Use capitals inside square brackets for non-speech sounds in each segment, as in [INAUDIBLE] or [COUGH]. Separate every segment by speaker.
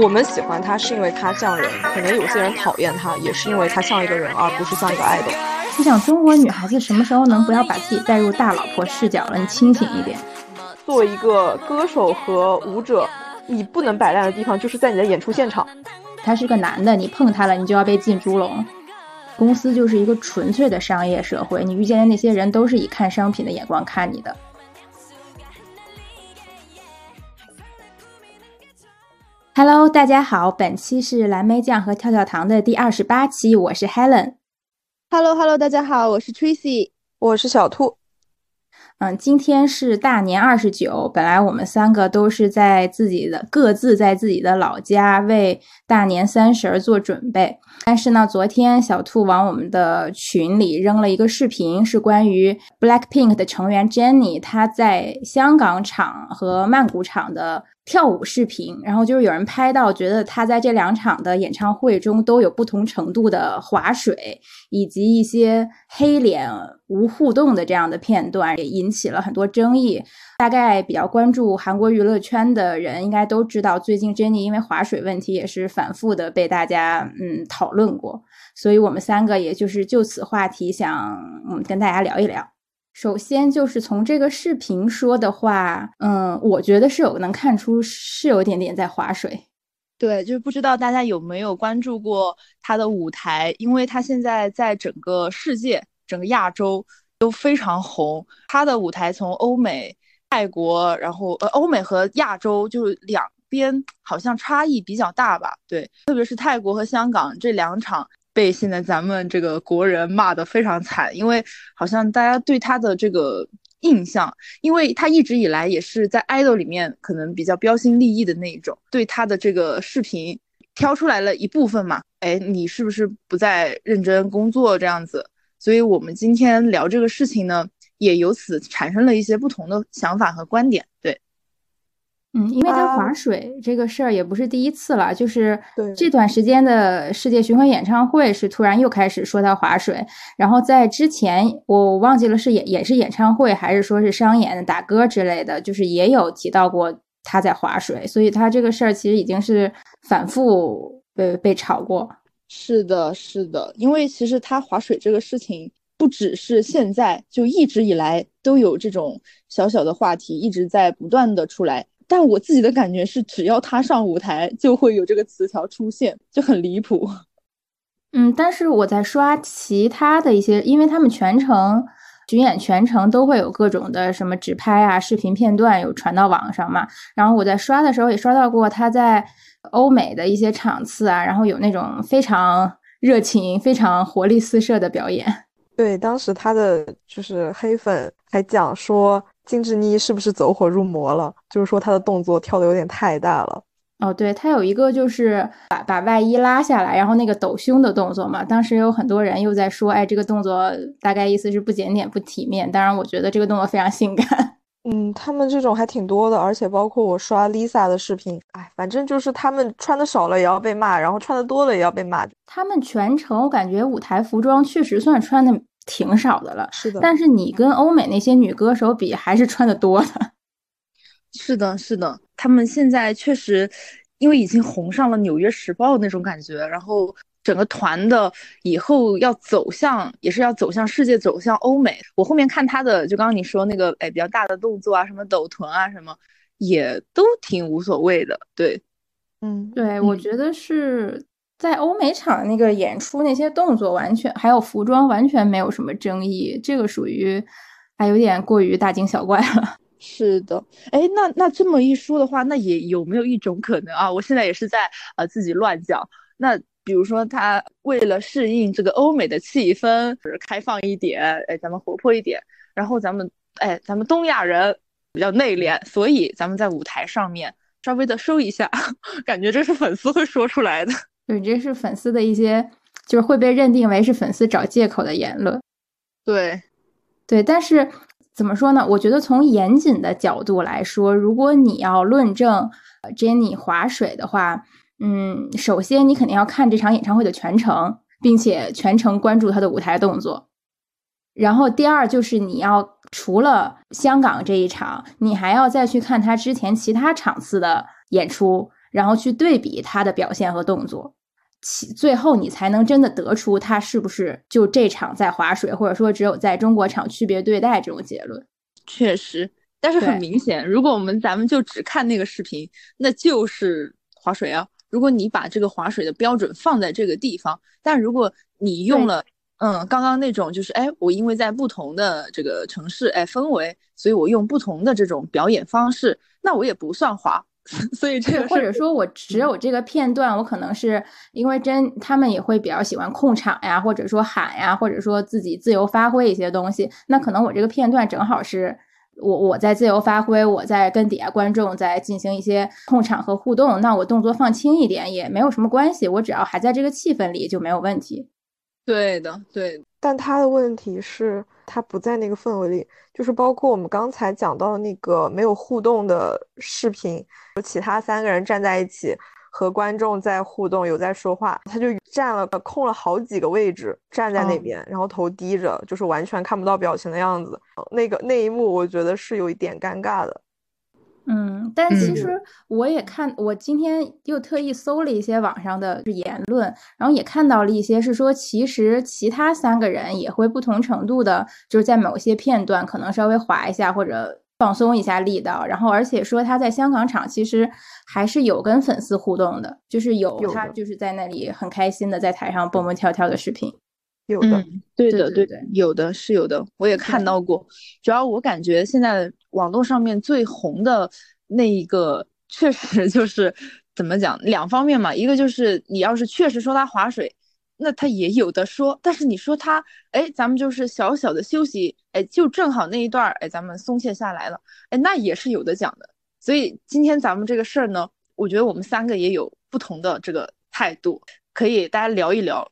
Speaker 1: 我们喜欢他是因为他像人，可能有些人讨厌他也是因为他像一个人，而不是像一个爱豆。
Speaker 2: 你想中国女孩子什么时候能不要把自己带入大老婆视角了？你清醒一点。
Speaker 1: 作为一个歌手和舞者，你不能摆烂的地方就是在你的演出现场。
Speaker 2: 他是个男的，你碰他了，你就要被进猪笼。公司就是一个纯粹的商业社会，你遇见的那些人都是以看商品的眼光看你的。Hello，大家好，本期是蓝莓酱和跳跳糖的第二十八期，我是 Helen。
Speaker 3: Hello，Hello，大家好，我是 Tracy，
Speaker 1: 我是小兔。
Speaker 2: 嗯，今天是大年二十九，本来我们三个都是在自己的各自在自己的老家为大年三十儿做准备，但是呢，昨天小兔往我们的群里扔了一个视频，是关于 Blackpink 的成员 Jennie 她在香港场和曼谷场的。跳舞视频，然后就是有人拍到，觉得他在这两场的演唱会中都有不同程度的划水，以及一些黑脸无互动的这样的片段，也引起了很多争议。大概比较关注韩国娱乐圈的人应该都知道，最近 Jennie 因为划水问题也是反复的被大家嗯讨论过，所以我们三个也就是就此话题想嗯跟大家聊一聊。首先就是从这个视频说的话，嗯，我觉得是有能看出是有点点在划水。
Speaker 3: 对，就是不知道大家有没有关注过他的舞台，因为他现在在整个世界、整个亚洲都非常红。他的舞台从欧美、泰国，然后呃，欧美和亚洲就是两边好像差异比较大吧？对，特别是泰国和香港这两场。被现在咱们这个国人骂得非常惨，因为好像大家对他的这个印象，因为他一直以来也是在 idol 里面可能比较标新立异的那一种，对他的这个视频挑出来了一部分嘛，哎，你是不是不再认真工作这样子？所以我们今天聊这个事情呢，也由此产生了一些不同的想法和观点，对。
Speaker 2: 嗯，因为他划水这个事儿也不是第一次了，就是这段时间的世界巡回演唱会是突然又开始说他划水，然后在之前我忘记了是演也是演唱会还是说是商演打歌之类的，就是也有提到过他在划水，所以他这个事儿其实已经是反复被被炒过。
Speaker 3: 是的，是的，因为其实他划水这个事情不只是现在，就一直以来都有这种小小的话题，一直在不断的出来。但我自己的感觉是，只要他上舞台，就会有这个词条出现，就很离谱。
Speaker 2: 嗯，但是我在刷其他的一些，因为他们全程巡演，全程都会有各种的什么直拍啊、视频片段有传到网上嘛。然后我在刷的时候也刷到过他在欧美的一些场次啊，然后有那种非常热情、非常活力四射的表演。
Speaker 1: 对，当时他的就是黑粉还讲说。金智妮是不是走火入魔了？就是说她的动作跳的有点太大了。
Speaker 2: 哦，对，她有一个就是把把外衣拉下来，然后那个抖胸的动作嘛。当时有很多人又在说，哎，这个动作大概意思是不检点、不体面。当然，我觉得这个动作非常性感。[LAUGHS]
Speaker 1: 嗯，他们这种还挺多的，而且包括我刷 Lisa 的视频，哎，反正就是他们穿的少了也要被骂，然后穿的多了也要被骂。
Speaker 2: 他们全程我感觉舞台服装确实算穿的。挺少的了，
Speaker 1: 是的。
Speaker 2: 但是你跟欧美那些女歌手比，还是穿的多的。[LAUGHS]
Speaker 3: 是的，是的。他们现在确实，因为已经红上了《纽约时报》那种感觉，然后整个团的以后要走向，也是要走向世界，走向欧美。我后面看他的，就刚刚你说那个，哎，比较大的动作啊，什么抖臀啊，什么，也都挺无所谓的。对，
Speaker 1: 嗯，
Speaker 2: 对，我觉得是。在欧美场那个演出那些动作完全还有服装完全没有什么争议，这个属于还有点过于大惊小怪了。[LAUGHS]
Speaker 3: 是的，哎，那那这么一说的话，那也有没有一种可能啊？我现在也是在呃自己乱讲。那比如说他为了适应这个欧美的气氛，就是开放一点，哎，咱们活泼一点，然后咱们哎，咱们东亚人比较内敛，所以咱们在舞台上面稍微的收一下，[LAUGHS] 感觉这是粉丝会说出来的。
Speaker 2: 对，这是粉丝的一些，就是会被认定为是粉丝找借口的言论。
Speaker 3: 对，
Speaker 2: 对，但是怎么说呢？我觉得从严谨的角度来说，如果你要论证 Jennie 划水的话，嗯，首先你肯定要看这场演唱会的全程，并且全程关注他的舞台动作。然后第二就是你要除了香港这一场，你还要再去看他之前其他场次的演出。然后去对比他的表现和动作，其最后你才能真的得出他是不是就这场在划水，或者说只有在中国场区别对待这种结论。
Speaker 3: 确实，但是很明显，如果我们咱们就只看那个视频，那就是划水啊。如果你把这个划水的标准放在这个地方，但如果你用了，嗯，刚刚那种就是，哎，我因为在不同的这个城市，哎，氛围，所以我用不同的这种表演方式，那我也不算划。[LAUGHS] 所以这个
Speaker 2: 或者说我只有这个片段，我可能是因为真他们也会比较喜欢控场呀，或者说喊呀，或者说自己自由发挥一些东西。那可能我这个片段正好是我我在自由发挥，我在跟底下观众在进行一些控场和互动，那我动作放轻一点也没有什么关系，我只要还在这个气氛里就没有问题。
Speaker 3: 对的，对，
Speaker 1: 但他的问题是，他不在那个氛围里，就是包括我们刚才讲到那个没有互动的视频，其他三个人站在一起和观众在互动，有在说话，他就站了空了好几个位置，站在那
Speaker 2: 哦
Speaker 1: 边，然后头低着，就是完全看不到表情的样子。那个那一幕，我觉得是有一点尴尬的。
Speaker 2: 嗯，但其
Speaker 3: 嗯
Speaker 2: 实我也看，我今天又特意搜了一些网上的言论，然后也看到了一些是说，其实其他三个人也会不同程度的，就是在某些片段可能稍微滑一下或者放松一下力道，然后而且说他在香港场其实还是有跟粉丝互动的，就是有他就是在那里很开心的在台上蹦蹦跳跳的视频。
Speaker 1: 有的，
Speaker 3: 嗯，对的，对
Speaker 2: 对对对
Speaker 3: 有的是有的，我也看到过。主要我感觉现在网络上面最红的那一个，确实就是怎么讲，两方面嘛，一个就是你要是确实说他划水，那他也有的说，但是你说他，哎，咱们就是小小的休息，哎，就正好那一段儿，哎，咱们松懈下来了，哎，那也是有的讲的。所以今天咱们这个事儿呢，我觉得我们三个也有不同的这个态度，可以大家聊一聊。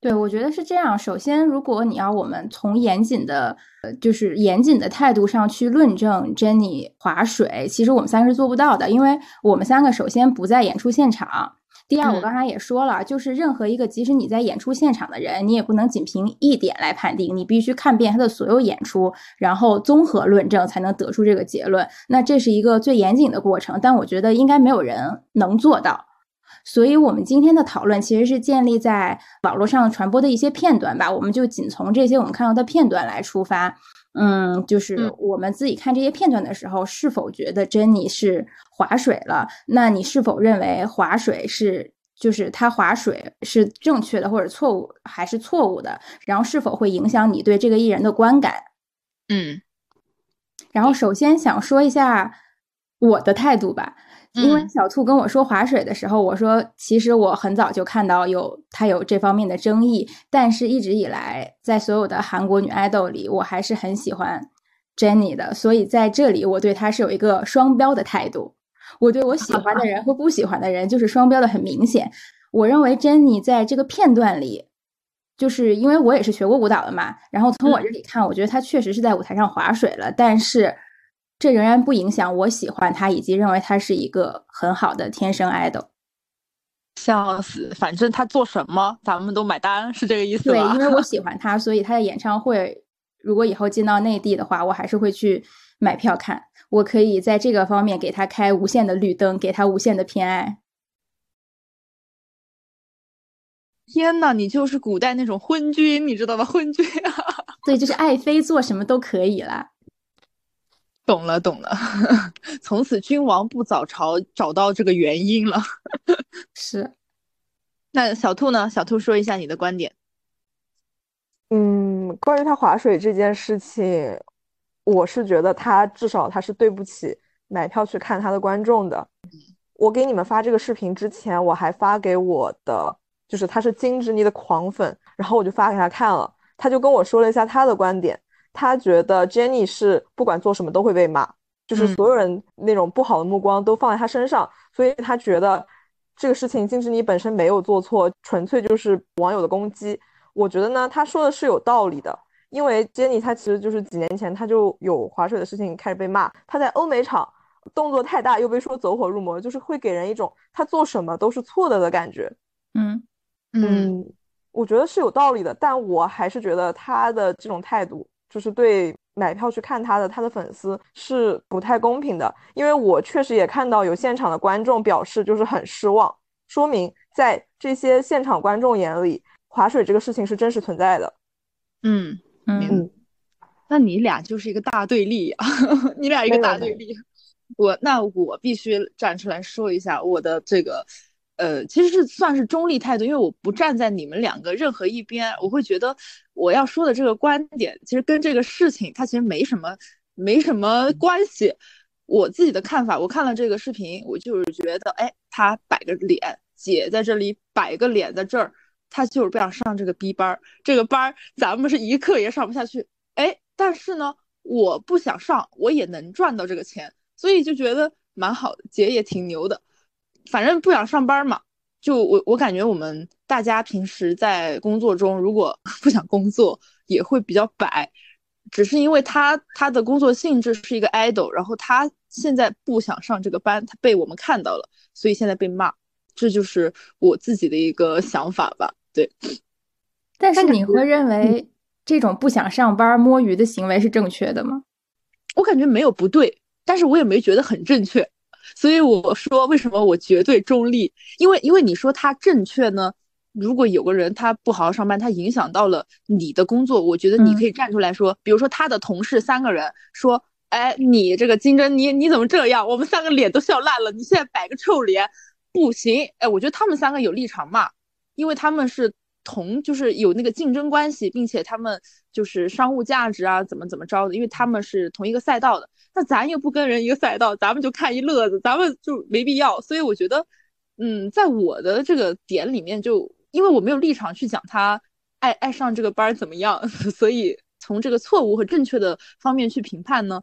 Speaker 2: 对，我觉得是这样。首先，如果你要我们从严谨的，呃，就是严谨的态度上去论证 Jenny 划水，其实我们三个是做不到的，因为我们三个首先不在演出现场。第二，我
Speaker 3: 嗯
Speaker 2: 刚才也说了，就是任何一个即使你在演出现场的人，你也不能仅凭一点来判定，你必须看遍他的所有演出，然后综合论证才能得出这个结论。那这是一个最严谨的过程，但我觉得应该没有人能做到。所以，我们今天的讨论其实是建立在网络上传播的一些片段吧，我们就仅从这些我们看到的片段来出发。嗯，就是
Speaker 3: 嗯
Speaker 2: 我们自己看这些片段的时候，是否觉得珍妮是划水了？那你是否认为划水是就是他划水是正确的或者错误还是错误的？然后是否会影响你对这个艺人的观感？
Speaker 3: 嗯
Speaker 2: 然后首先想说一下我的态度吧，因为
Speaker 3: 嗯
Speaker 2: 小兔跟我说划水的时候，我说其实我很早就看到有他有这方面的争议，但是一直以来在所有的韩国女爱豆里，我还是很喜欢 Jennie 的，所以在这里我对她是有一个双标的态度。我对我喜欢的人和不喜欢的人就是双标的很明显。我认为 Jennie 在这个片段里，就是因为我也是学过舞蹈的嘛，然后从我这里看，我觉得她确实是在舞台上划水了，但是这仍然不影响我喜欢他，以及认为他是一个很好的天生 idol。
Speaker 3: 笑死，反正他做什么咱们都买单，是这个意思
Speaker 2: 对，因为我 [LAUGHS] 喜欢他，所以他的演唱会，如果以后进到内地的话，我还是会去买票看。我可以在这个方面给他开无限的绿灯，给他无限的偏爱。
Speaker 3: 天呐，你就是古代那种昏君，你知道吧？昏君啊，[LAUGHS]
Speaker 2: 对，就是爱妃做什么都可以啦。
Speaker 3: 懂了懂了，[LAUGHS] 从此君王不早朝，找到这个原因了。[LAUGHS]
Speaker 2: 是，
Speaker 3: 那小兔呢？小兔说一下你的观点。
Speaker 1: 嗯，关于他划水这件事情，我是觉得他至少他是对不起买票去看他的观众的。我给你们发这个视频之前，我还发给我的，就是他是金智妮的狂粉，然后我就发给他看了，他就跟我说了一下他的观点，他觉得 Jennie 是不管做什么都会被骂，就是
Speaker 3: 嗯
Speaker 1: 所有人那种不好的目光都放在他身上，所以他觉得这个事情金智妮本身没有做错，纯粹就是网友的攻击。我觉得呢，他说的是有道理的，因为 Jennie 她其实就是几年前她就有划水的事情开始被骂，她在欧美场动作太大又被说走火入魔，就是会给人一种她做什么都是错的的感觉。
Speaker 2: 嗯
Speaker 1: 嗯，我觉得是有道理的，但我还是觉得他的这种态度，就是对买票去看他的他的粉丝是不太公平的，因为我确实也看到有现场的观众表示就是很失望，说明在这些现场观众眼里，划水这个事情是真实存在的。
Speaker 3: 嗯嗯，那你俩就是一个大对立啊，[LAUGHS] 你俩一个大对立。我那我必须站出来说一下我的这个。呃，其实是算是中立态度，因为我不站在你们两个任何一边，我会觉得我要说的这个观点，其实跟这个事情它其实没什么没什么关系。我自己的看法，我看了这个视频，我就是觉得，哎，他摆个脸，姐在这里摆个脸在这儿，他就是不想上这个 B 班，这个班咱们是一刻也上不下去，哎，但是呢，我不想上，我也能赚到这个钱，所以就觉得蛮好的，姐也挺牛的。反正不想上班嘛，就我我感觉我们大家平时在工作中，如果 [LAUGHS] 不想工作，也会比较摆，只是因为他他的工作性质是一个 idol，然后他现在不想上这个班，他被我们看到了，所以现在被骂，这就是我自己的一个想法吧。对，
Speaker 2: 但是你会认为这种不想上班摸鱼的行为是正确的吗？
Speaker 3: 我感觉没有不对，但是我也没觉得很正确。所以我说，为什么我绝对中立？因为因为你说他正确呢？如果有个人他不好好上班，他影响到了你的工作，我觉得你可以站出来说，比如说他的同事三个人说，哎，你这个金针，你你怎么这样？我们三个脸都笑烂了，你现在摆个臭脸，不行。哎，我觉得他们三个有立场嘛，因为他们是同，就是有那个竞争关系，并且他们就是商务价值啊，怎么怎么着的，因为他们是同一个赛道的。那咱又不跟人一个赛道，咱们就看一乐子，咱们就没必要。所以我觉得，嗯，在我的这个点里面，就因为我没有立场去讲他爱爱上这个班怎么样，[LAUGHS] 所以从这个错误和正确的方面去评判呢，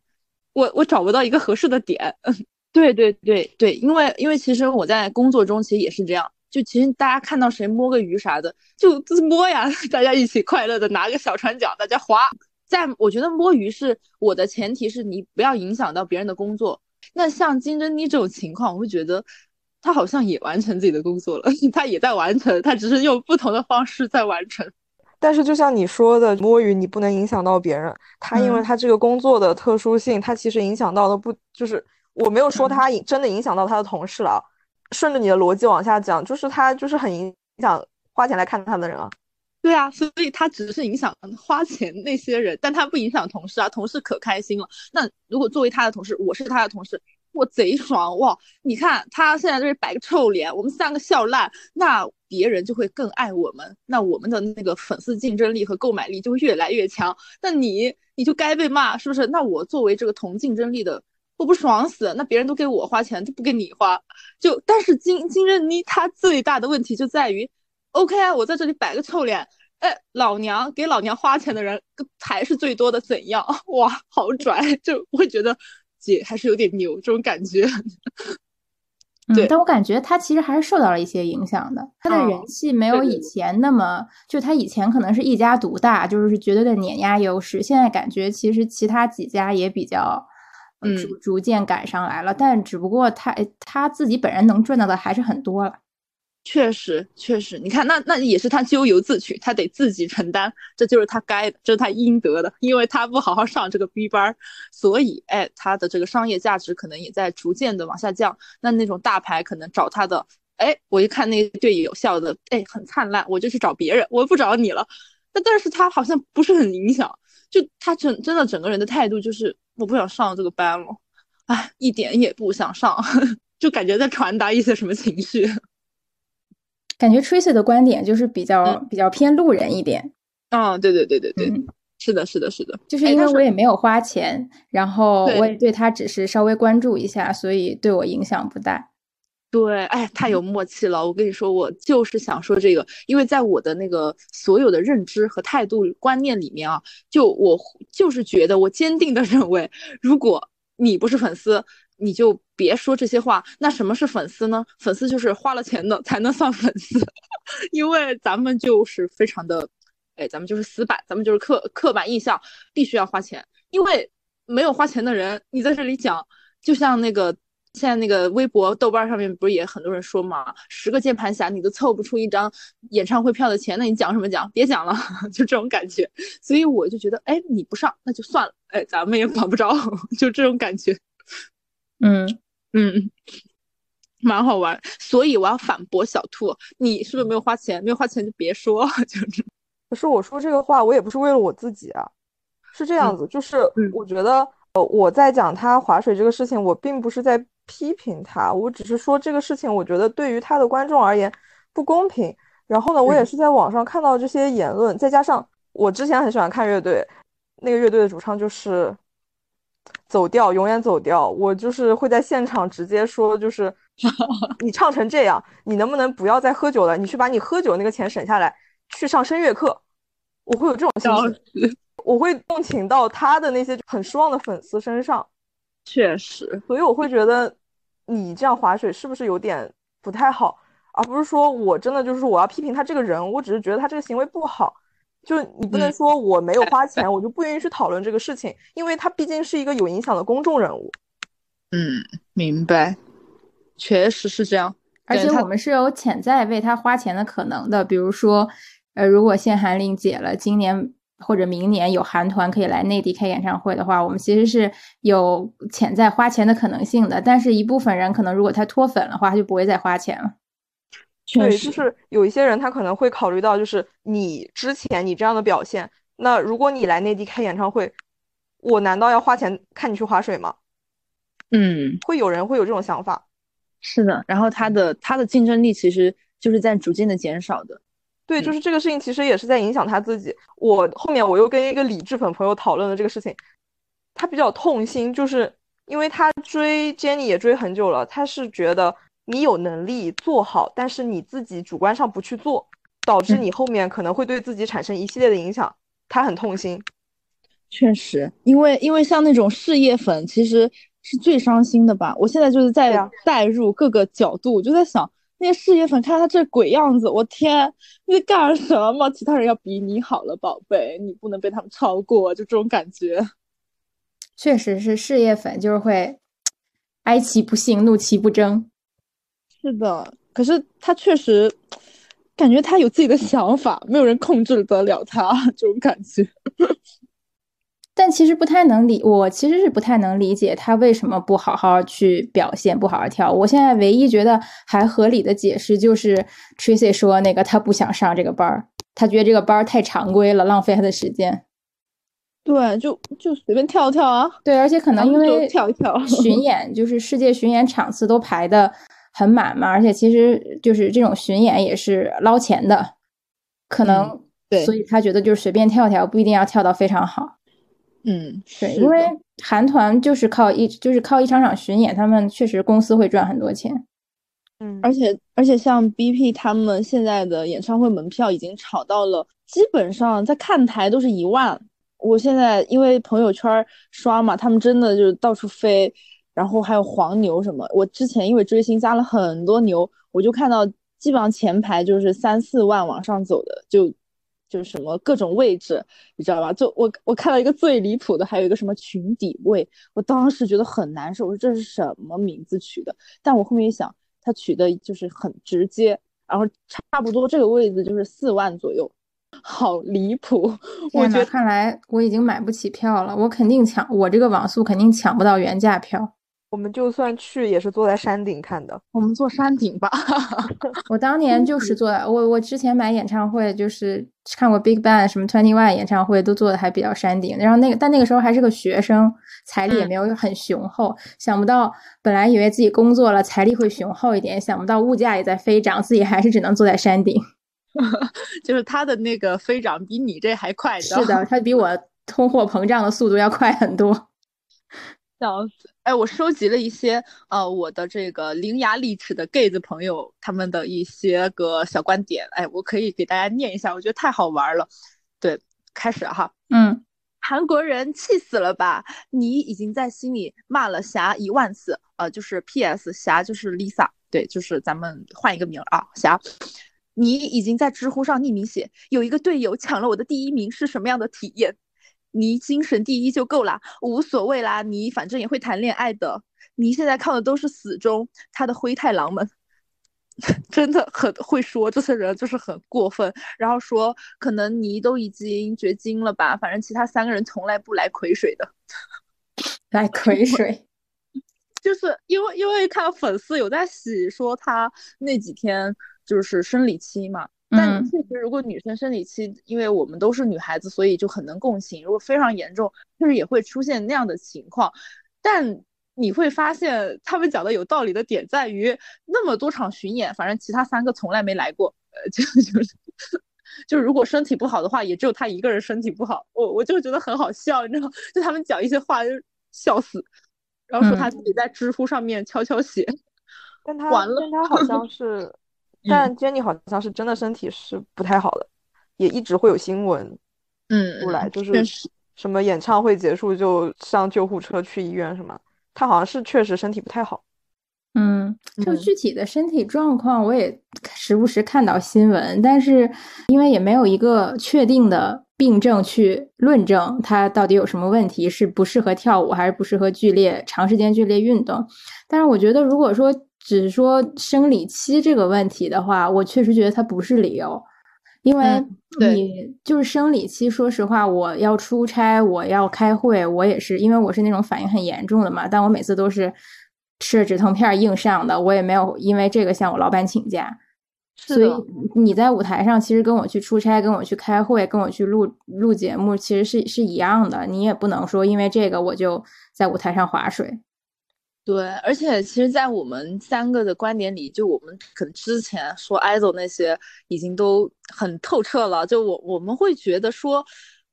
Speaker 3: 我我找不到一个合适的点。[LAUGHS] 对对对对，因为因为其实我在工作中其实也是这样，就其实大家看到谁摸个鱼啥的，就摸呀，[LAUGHS] 大家一起快乐的拿个小船桨，大家划。在我觉得摸鱼是我的前提是你不要影响到别人的工作。那像金珍妮这种情况，我会觉得他好像也完成自己的工作了，[LAUGHS] 他也在完成，他只是用不同的方式在完成。
Speaker 1: 但是就像你说的，摸鱼你不能影响到别人。他因为他这个工作的特殊性，他其实影响到的不就是我没有说他影真的影响到他的同事了。顺着你的逻辑往下讲，就是他就是很影响花钱来看他的人啊。
Speaker 3: 对啊，所以他只是影响花钱那些人，但他不影响同事啊，同事可开心了。那如果作为他的同事，我是他的同事，我贼爽哇！你看他现在这是摆个臭脸，我们三个笑烂，那别人就会更爱我们，那我们的那个粉丝竞争力和购买力就会越来越强。那你你就该被骂，是不是？那我作为这个同竞争力的，我不爽死？那别人都给我花钱，都不给你花，就但是金金任妮她最大的问题就在于。OK 啊，我在这里摆个臭脸，哎，老娘给老娘花钱的人才是最多的，怎样？[LAUGHS] 哇，好拽，就我会觉得姐还是有点牛这种感觉。对，
Speaker 2: 但我感觉他其实还是受到了一些影响的，他的人气没有以前那么，就他以前可能是一家独大，就是绝对的碾压优势，现在感觉其实其他几家也比较，逐逐渐赶上来了，但只不过他他自己本人能赚到的还是很多了。
Speaker 3: 确实，确实，你看，那那也是他咎由自取，他得自己承担，这就是他该的，这是他应得的，因为他不好好上这个 B 班，所以，哎，他的这个商业价值可能也在逐渐的往下降。那那种大牌可能找他的，哎，我一看那对有效的，哎，很灿烂，我就去找别人，我不找你了。那但是他好像不是很影响，就他整真的整个人的态度就是我不想上这个班了，哎，一点也不想上，[LAUGHS] 就感觉在传达一些什么情绪。
Speaker 2: 感觉 Tracy 的观点就是比较比较偏路人一点。
Speaker 3: 啊，对对对对对，是的，是的，是的。
Speaker 2: 就是因为我也没有花钱，然后我也对他只是稍微关注一下，所以对我影响不大。
Speaker 3: 对，哎，太有默契了。我跟你说，我就是想说这个，因为在我的那个所有的认知和态度观念里面啊，就我就是觉得，我坚定的认为，如果你不是粉丝。你就别说这些话。那什么是粉丝呢？粉丝就是花了钱的才能算粉丝，[LAUGHS] 因为咱们就是非常的，哎，咱们就是死板，咱们就是刻刻板印象，必须要花钱。因为没有花钱的人，你在这里讲，就像那个现在那个微博、豆瓣上面不是也很多人说嘛，十个键盘侠你都凑不出一张演唱会票的钱，那你讲什么讲？别讲了，[LAUGHS] 就这种感觉。所以我就觉得，哎，你不上那就算了，哎，咱们也管不着，[LAUGHS] 就这种感觉。
Speaker 2: 嗯
Speaker 3: 嗯，蛮好玩。所以我要反驳小兔，你是不是没有花钱？没有花钱就别说，[LAUGHS] 就是。
Speaker 1: 可是我说这个话，我也不是为了我自己啊，是这样子，就是我觉得。呃，我在讲他划水这个事情，我并不是在批评他，我只是说这个事情，我觉得对于他的观众而言不公平。然后呢，我也是在网上看到这些言论，再加上我之前很喜欢看乐队，那个乐队的主唱就是走调，永远走调。我就是会在现场直接说，就是 [LAUGHS] 你唱成这样，你能不能不要再喝酒了？你去把你喝酒那个钱省下来，去上声乐课。我会有这种心情。我会共情到他的那些很失望的粉丝身上，
Speaker 3: 确实，
Speaker 1: 所以我会觉得你这样划水是不是有点不太好，而不是说我真的就是我要批评他这个人，我只是觉得他这个行为不好，就你不能说我没有花钱，我就不允许讨论这个事情，因为他毕竟是一个有影响的公众人物。
Speaker 3: 嗯，明白，确实是这样，
Speaker 2: 而且我们是有潜在为他花钱的可能的，比如说，呃，如果限韩令解了，今年。或者明年有韩团可以来内地开演唱会的话，我们其实是有潜在花钱的可能性的。但是，一部分人可能如果他脱粉的话，他就不会再花钱了。
Speaker 1: 对，就是有一些人他可能会考虑到，就是你之前你这样的表现，那如果你来内地开演唱会，我难道要花钱看你去划水吗？
Speaker 3: 嗯，
Speaker 1: 会有人会有这种想法。
Speaker 3: 是的，然后他的他的竞争力其实就是在逐渐的减少的。
Speaker 1: 对，就是这个事情，其实也是在影响他自己。我后面我又跟一个理智粉朋友讨论了这个事情，他比较痛心，就是因为他追 Jenny 也追很久了，他是觉得你有能力做好，但是你自己主观上不去做，导致你后面可能会对自己产生一系列的影响，他很痛心。
Speaker 3: 确实，因为因为像那种事业粉，其实是最伤心的吧。我现在就是在带入各个角度，就在想。那些事业粉看他这鬼样子，我天，你在干什么？其他人要比你好了，宝贝，你不能被他们超过，就这种感觉。
Speaker 2: 确实是事业粉，就是会哀其不幸，怒其不争。
Speaker 3: 是的，可是他确实感觉他有自己的想法，没有人控制得了他，这种感觉。[LAUGHS]
Speaker 2: 但其实不太能理，我其实是不太能理解他为什么不好好去表现，不好好跳。我现在唯一觉得还合理的解释就是，Tracy 说那个他不想上这个班儿，他觉得这个班儿太常规了，浪费他的时间。
Speaker 3: 对，就就随便跳跳啊。
Speaker 2: 对，而且可能因为
Speaker 3: 跳一跳
Speaker 2: 巡演，就是世界巡演场次都排的很满嘛，而且其实就是这种巡演也是捞钱的，可能
Speaker 3: 对，
Speaker 2: 所以他觉得就是随便跳跳，不一定要跳到非常好。
Speaker 3: 嗯，
Speaker 2: 对，因为韩团就是靠一就是靠一场场巡演，他们确实公司会赚很多钱。
Speaker 1: 嗯，
Speaker 3: 而且而且像 BP 他们现在的演唱会门票已经炒到了，基本上在看台都是一万。我现在因为朋友圈刷嘛，他们真的就是到处飞，然后还有黄牛什么。我之前因为追星加了很多牛，我就看到基本上前排就是三四万往上走的，就。就是什么各种位置，你知道吧？就我我看到一个最离谱的，还有一个什么群底位，我当时觉得很难受。我说这是什么名字取的？但我后面一想，他取的就是很直接，然后差不多这个位置就是四万左右，好离谱！我觉得
Speaker 2: 看来我已经买不起票了，我肯定抢，我这个网速肯定抢不到原价票。
Speaker 1: 我们就算去也是坐在山顶看的。
Speaker 3: 我们坐山顶吧。[LAUGHS] [LAUGHS]
Speaker 2: 我当年就是坐，我我之前买演唱会就是看过 Big Bang 什么 Twenty One 演唱会都坐的还比较山顶。然后那个但那个时候还是个学生，财力也没有很雄厚。想不到本来以为自己工作了财力会雄厚一点，想不到物价也在飞涨，自己还是只能坐在山顶。[LAUGHS]
Speaker 3: 就是他的那个飞涨比你这还快。
Speaker 2: 是的，他比我通货膨胀的速度要快很多。
Speaker 3: 笑死！哎，我收集了一些呃，我的这个伶牙俐齿的 gay 子朋友他们的一些个小观点，哎，我可以给大家念一下，我觉得太好玩了。对，开始哈，
Speaker 2: 嗯，
Speaker 3: 韩国人气死了吧？你已经在心里骂了霞一万次，呃，就是 P.S. 霞就是 Lisa，对，就是咱们换一个名啊，霞，你已经在知乎上匿名写，有一个队友抢了我的第一名是什么样的体验？你精神第一就够啦，无所谓啦，你反正也会谈恋爱的。你现在靠的都是死忠，他的灰太狼们 [LAUGHS] 真的很会说，这些人就是很过分。然后说可能你都已经绝经了吧，反正其他三个人从来不来葵水的，[LAUGHS]
Speaker 2: 来葵水，
Speaker 3: 就是因为因为看粉丝有在洗说他那几天就是生理期嘛。但确实，如果女生生理期，因为我们都是女孩子，所以就很能共情。如果非常严重，就是也会出现那样的情况。但你会发现，他们讲的有道理的点在于，那么多场巡演，反正其他三个从来没来过。呃，[LAUGHS] 就就是，就如果身体不好的话，也只有他一个人身体不好。我我就觉得很好笑，你知道，就他们讲一些话就笑死，然后说他自己在知乎上面悄悄写，
Speaker 1: 但他但他好像是。但 Jenny 好像是真的身体是不太好的，也一直会有新闻，
Speaker 3: 嗯，
Speaker 1: 出来就是什么演唱会结束就上救护车去医院什么，他好像是确实身体不太好。
Speaker 2: 嗯，就具体的身体状况我也时不时看到新闻，但是因为也没有一个确定的病症去论证他到底有什么问题，是不适合跳舞还是不适合剧烈长时间剧烈运动。但是我觉得如果说。只是说生理期这个问题的话，我确实觉得它不是理由，因为你就是生理期。说实话，我要出差，我要开会，我也是，因为我是那种反应很严重的嘛。但我每次都是吃止疼片硬上的，我也没有因为这个向我老板请假。所以你在舞台上，其实跟我去出差、跟我去开会、跟我去录录节目，其实是是一样的。你也不能说因为这个我就在舞台上划水。
Speaker 3: 对，而且其实，在我们三个的观点里，就我们可能之前说 idol 那些已经都很透彻了。就我我们会觉得说，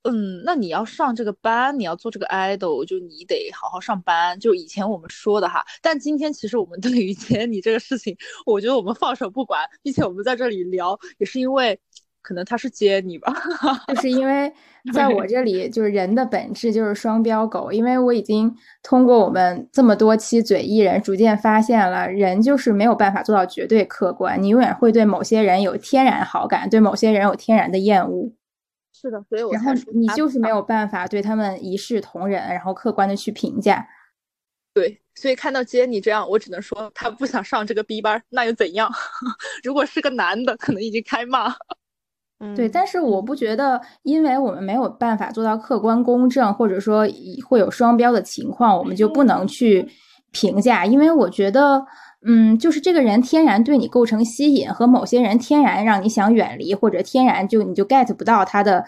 Speaker 3: 嗯，那你要上这个班，你要做这个 idol，就你得好好上班。就以前我们说的哈，但今天其实我们 [LAUGHS] 对于接你这个事情，我觉得我们放手不管，并且我们在这里聊，也是因为。可能他是接你吧，
Speaker 2: 就是因为 [LAUGHS] 在我这里，就是人的本质就是双标狗。因为我已经通过我们这么多期嘴艺人，逐渐发现了，人就是没有办法做到绝对客观。你永远会对某些人有天然好感，对某些人有天然的厌恶。
Speaker 3: 是的，所以我
Speaker 2: 然后你就是没有办法对他们一视同仁，然后客观的去评价。
Speaker 3: 对，所以看到接你这样，我只能说他不想上这个 B 班，那又怎样？[LAUGHS] 如果是个男的，可能已经开骂。
Speaker 2: 对，但是我不觉得，因为我们没有办法做到客观公正，或者说会有双标的情况，我们就不能去评价。因为我觉得，嗯，就是这个人天然对你构成吸引，和某些人天然让你想远离，或者天然就你就 get 不到他的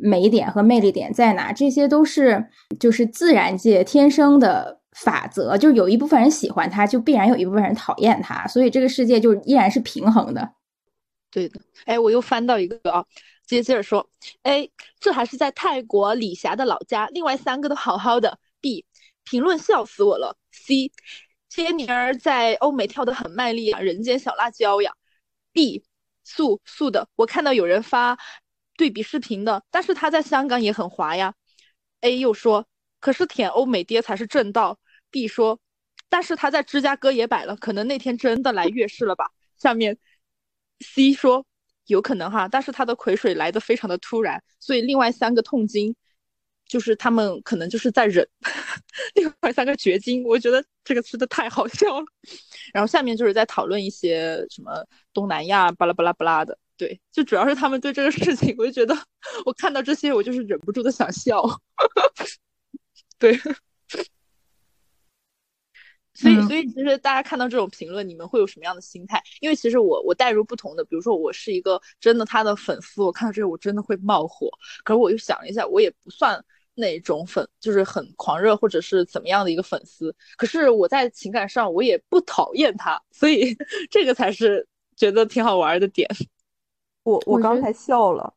Speaker 2: 美点和魅力点在哪，这些都是就是自然界天生的法则。就有一部分人喜欢他，就必然有一部分人讨厌他，所以这个世界就依然是平衡的。
Speaker 3: 对的，哎，我又翻到一个啊，接接着说，A，这还是在泰国李霞的老家，另外三个都好好的。B，评论笑死我了。C，接妮儿在欧美跳的很卖力啊，人间小辣椒呀。B，素素的，我看到有人发对比视频的，但是他在香港也很滑呀。A 又说，可是舔欧美爹才是正道。B 说，但是他在芝加哥也摆了，可能那天真的来月事了吧。下面。C 说有可能哈，但是他的癸水来的非常的突然，所以另外三个痛经就是他们可能就是在忍，[LAUGHS] 另外三个绝经，我觉得这个真的太好笑了。然后下面就是在讨论一些什么东南亚巴拉巴拉巴拉的，对，就主要是他们对这个事情，我就觉得 [LAUGHS] 我看到这些我就是忍不住的想笑，[LAUGHS] 对。所以，所以其实大家看到这种评论，你们会有什么样的心态？因为其实我我带入不同的，比如说我是一个真的他的粉丝，我看到这个我真的会冒火。可是我又想了一下，我也不算那种粉，就是很狂热或者是怎么样的一个粉丝。可是我在情感上我也不讨厌他，所以 [LAUGHS] 这个才是觉得挺好玩的点。[LAUGHS] [LAUGHS]
Speaker 1: 我我刚才笑了，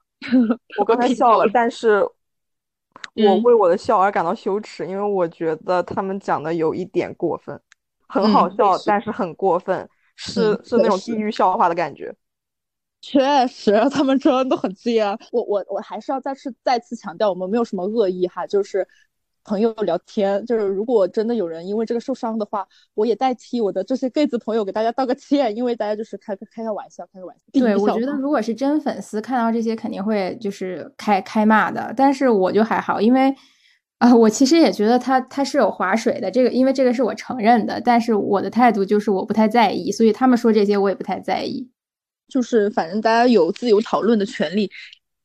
Speaker 1: 我刚才笑了，但是我为我的笑而感到羞耻，因为我觉得他们讲的有一点过分。很好笑，但是很过分，是是那种地狱笑话的感觉。[LAUGHS]
Speaker 3: 确实，他们真的很贱。我我我还是要再次再次强调，我们没有什么恶意哈，就是朋友聊天，就是如果真的有人因为这个受伤的话，我也代替我的这些 gay 子朋友给大家道个歉，因为大家就是开开开玩笑，开个玩笑。
Speaker 2: 对，[LAUGHS] 我觉得如果是真粉丝看到这些肯定会就是开开骂的，但是我就还好，因为啊，我其实也觉得他他是有划水的，这个因为这个是我承认的，但是我的态度就是我不太在意，所以他们说这些我也不太在意，
Speaker 3: 就是反正大家有自由讨论的权利，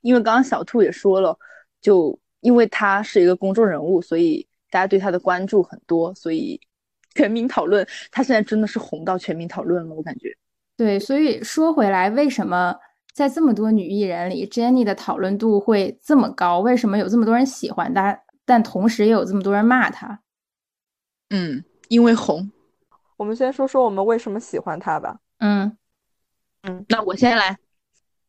Speaker 3: 因为刚刚小兔也说了，就。因为他是一个公众人物，所以大家对他的关注很多，所以 [LAUGHS] 全民讨论。他现在真的是红到全民讨论了，我感觉。
Speaker 2: 对，所以说回来，为什么在这么多女艺人里，Jennie 的讨论度会这么高？为什么有这么多人喜欢她，但同时也有这么多人骂他？
Speaker 3: 嗯，因为红。
Speaker 1: 我们先说说我们为什么喜欢他吧。
Speaker 2: 嗯
Speaker 3: 嗯，那我先来。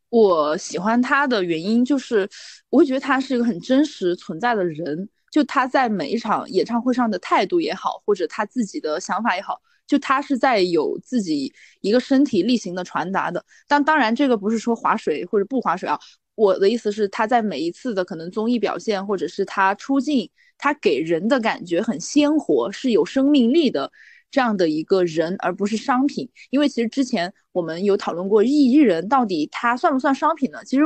Speaker 3: 我喜欢他的原因就是，我会觉得他是一个很真实存在的人。就他在每一场演唱会上的态度也好，或者他自己的想法也好，就他是在有自己一个身体力行的传达的。但当然，这个不是说划水或者不划水啊。我的意思是，他在每一次的可能综艺表现，或者是他出镜，他给人的感觉很鲜活，是有生命力的。这样的一个人，而不是商品，因为其实之前我们有讨论过艺艺人到底他算不算商品呢？其实，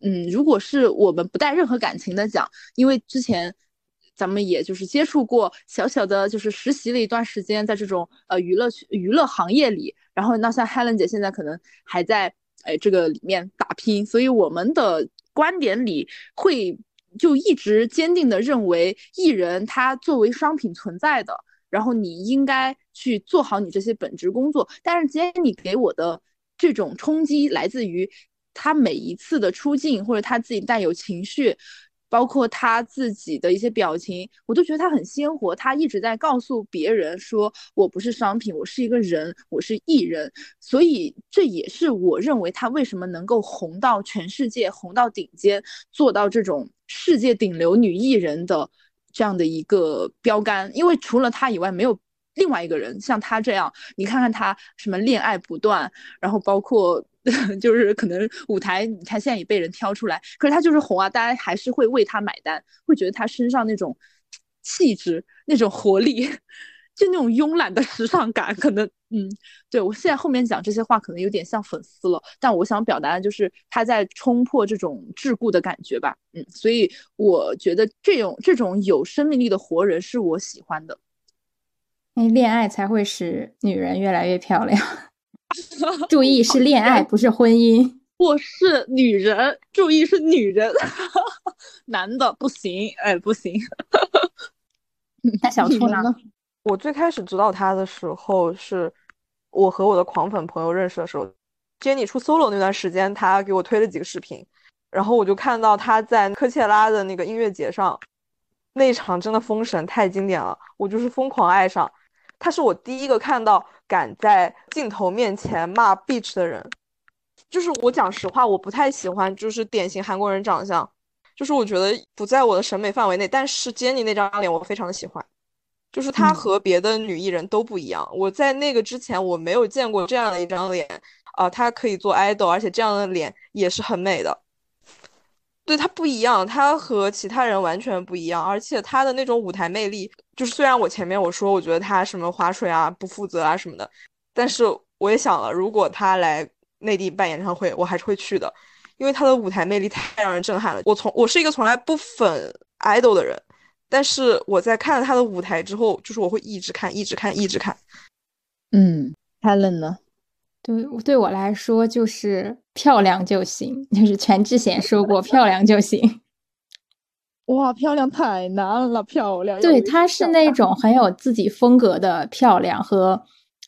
Speaker 3: 嗯，如果是我们不带任何感情的讲，因为之前咱们也就是接触过小小的，就是实习了一段时间，在这种呃娱乐娱乐行业里，然后那像 Helen 姐现在可能还在哎这个里面打拼，所以我们的观点里会就一直坚定的认为艺人他作为商品存在的。然后你应该去做好你这些本职工作，但是今天你给我的这种冲击来自于他每一次的出镜，或者他自己带有情绪，包括他自己的一些表情，我都觉得他很鲜活。他一直在告诉别人说：“我不是商品，我是一个人，我是艺人。”所以这也是我认为他为什么能够红到全世界，红到顶尖，做到这种世界顶流女艺人的。这样的一个标杆，因为除了他以外，没有另外一个人像他这样。你看看他什么恋爱不断，然后包括 [LAUGHS] 就是可能舞台，你看现在也被人挑出来，可是他就是红啊，大家还是会为他买单，会觉得他身上那种气质、那种活力。[LAUGHS] 就那种慵懒的时尚感，可能，嗯，对我现在后面讲这些话，可能有点像粉丝了，但我想表达的就是他在冲破这种桎梏的感觉吧，嗯，所以我觉得这种这种有生命力的活人是我喜欢的。
Speaker 2: 因为恋爱才会使女人越来越漂亮。[LAUGHS] 注意是恋爱，不是婚姻。
Speaker 3: 我是女人，注意是女人，[LAUGHS] 男的不行，哎，不行。
Speaker 2: 那小兔呢？
Speaker 1: 我最开始知道他的时候，是我和我的狂粉朋友认识的时候，Jennie 出 solo 那段时间，他给我推了几个视频，然后我就看到他在科切拉的那个音乐节上，那场真的封神太经典了，我就是疯狂爱上。他是我第一个看到敢在镜头面前骂 bitch 的人，就是我讲实话，我不太喜欢就是典型韩国人长相，就是我觉得不在我的审美范围内，但是 Jennie 那张脸我非常的喜欢。就是她和别的女艺人都不一样。我在那个之前我没有见过这样的一张脸啊，她可以做 idol，而且这样的脸也是很美的。对她不一样，她和其他人完全不一样，而且她的那种舞台魅力，就是虽然我前面我说我觉得他什么划水啊、不负责啊什么的，但是我也想了，如果他来内地办演唱会，我还是会去的，因为他的舞台魅力太让人震撼了。我从我是一个从来不粉 idol 的人。但是我在看了他的舞台之后，就是我会一直看，一直看，一直看。
Speaker 3: 嗯，Helen 呢？
Speaker 2: 对，对我来说就是漂亮就行，就是全智贤说过，[LAUGHS] 漂亮就行。
Speaker 3: 哇，漂亮太难了，漂亮。
Speaker 2: 对，她是那种很有自己风格的漂亮和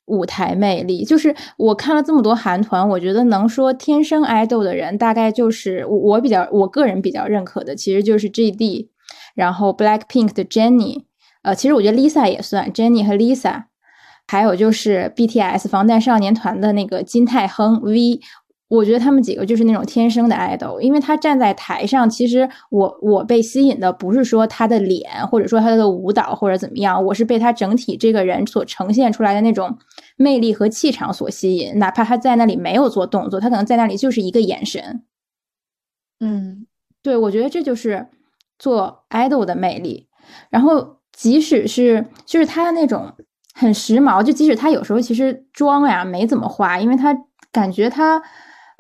Speaker 2: 舞台魅力。就是我看了这么多韩团，我觉得能说天生爱豆的人，大概就是我比较我个人比较认可的，其实就是 GD。然后 Blackpink 的 Jennie，呃，其实我觉得 Lisa 也算 Jennie 和 Lisa，还有就是 BTS 防弹少年团的那个金泰亨 V，我觉得他们几个就是那种天生的 idol，因为他站在台上，其实我我被吸引的不是说他的脸，或者说他的舞蹈或者怎么样，我是被他整体这个人所呈现出来的那种魅力和气场所吸引，哪怕他在那里没有做动作，他可能在那里就是一个眼神。
Speaker 3: 嗯，
Speaker 2: 对，我觉得这就是。做 idol 的魅力，然后即使是就是他的那种很时髦，就即使他有时候其实妆呀没怎么化，因为他感觉他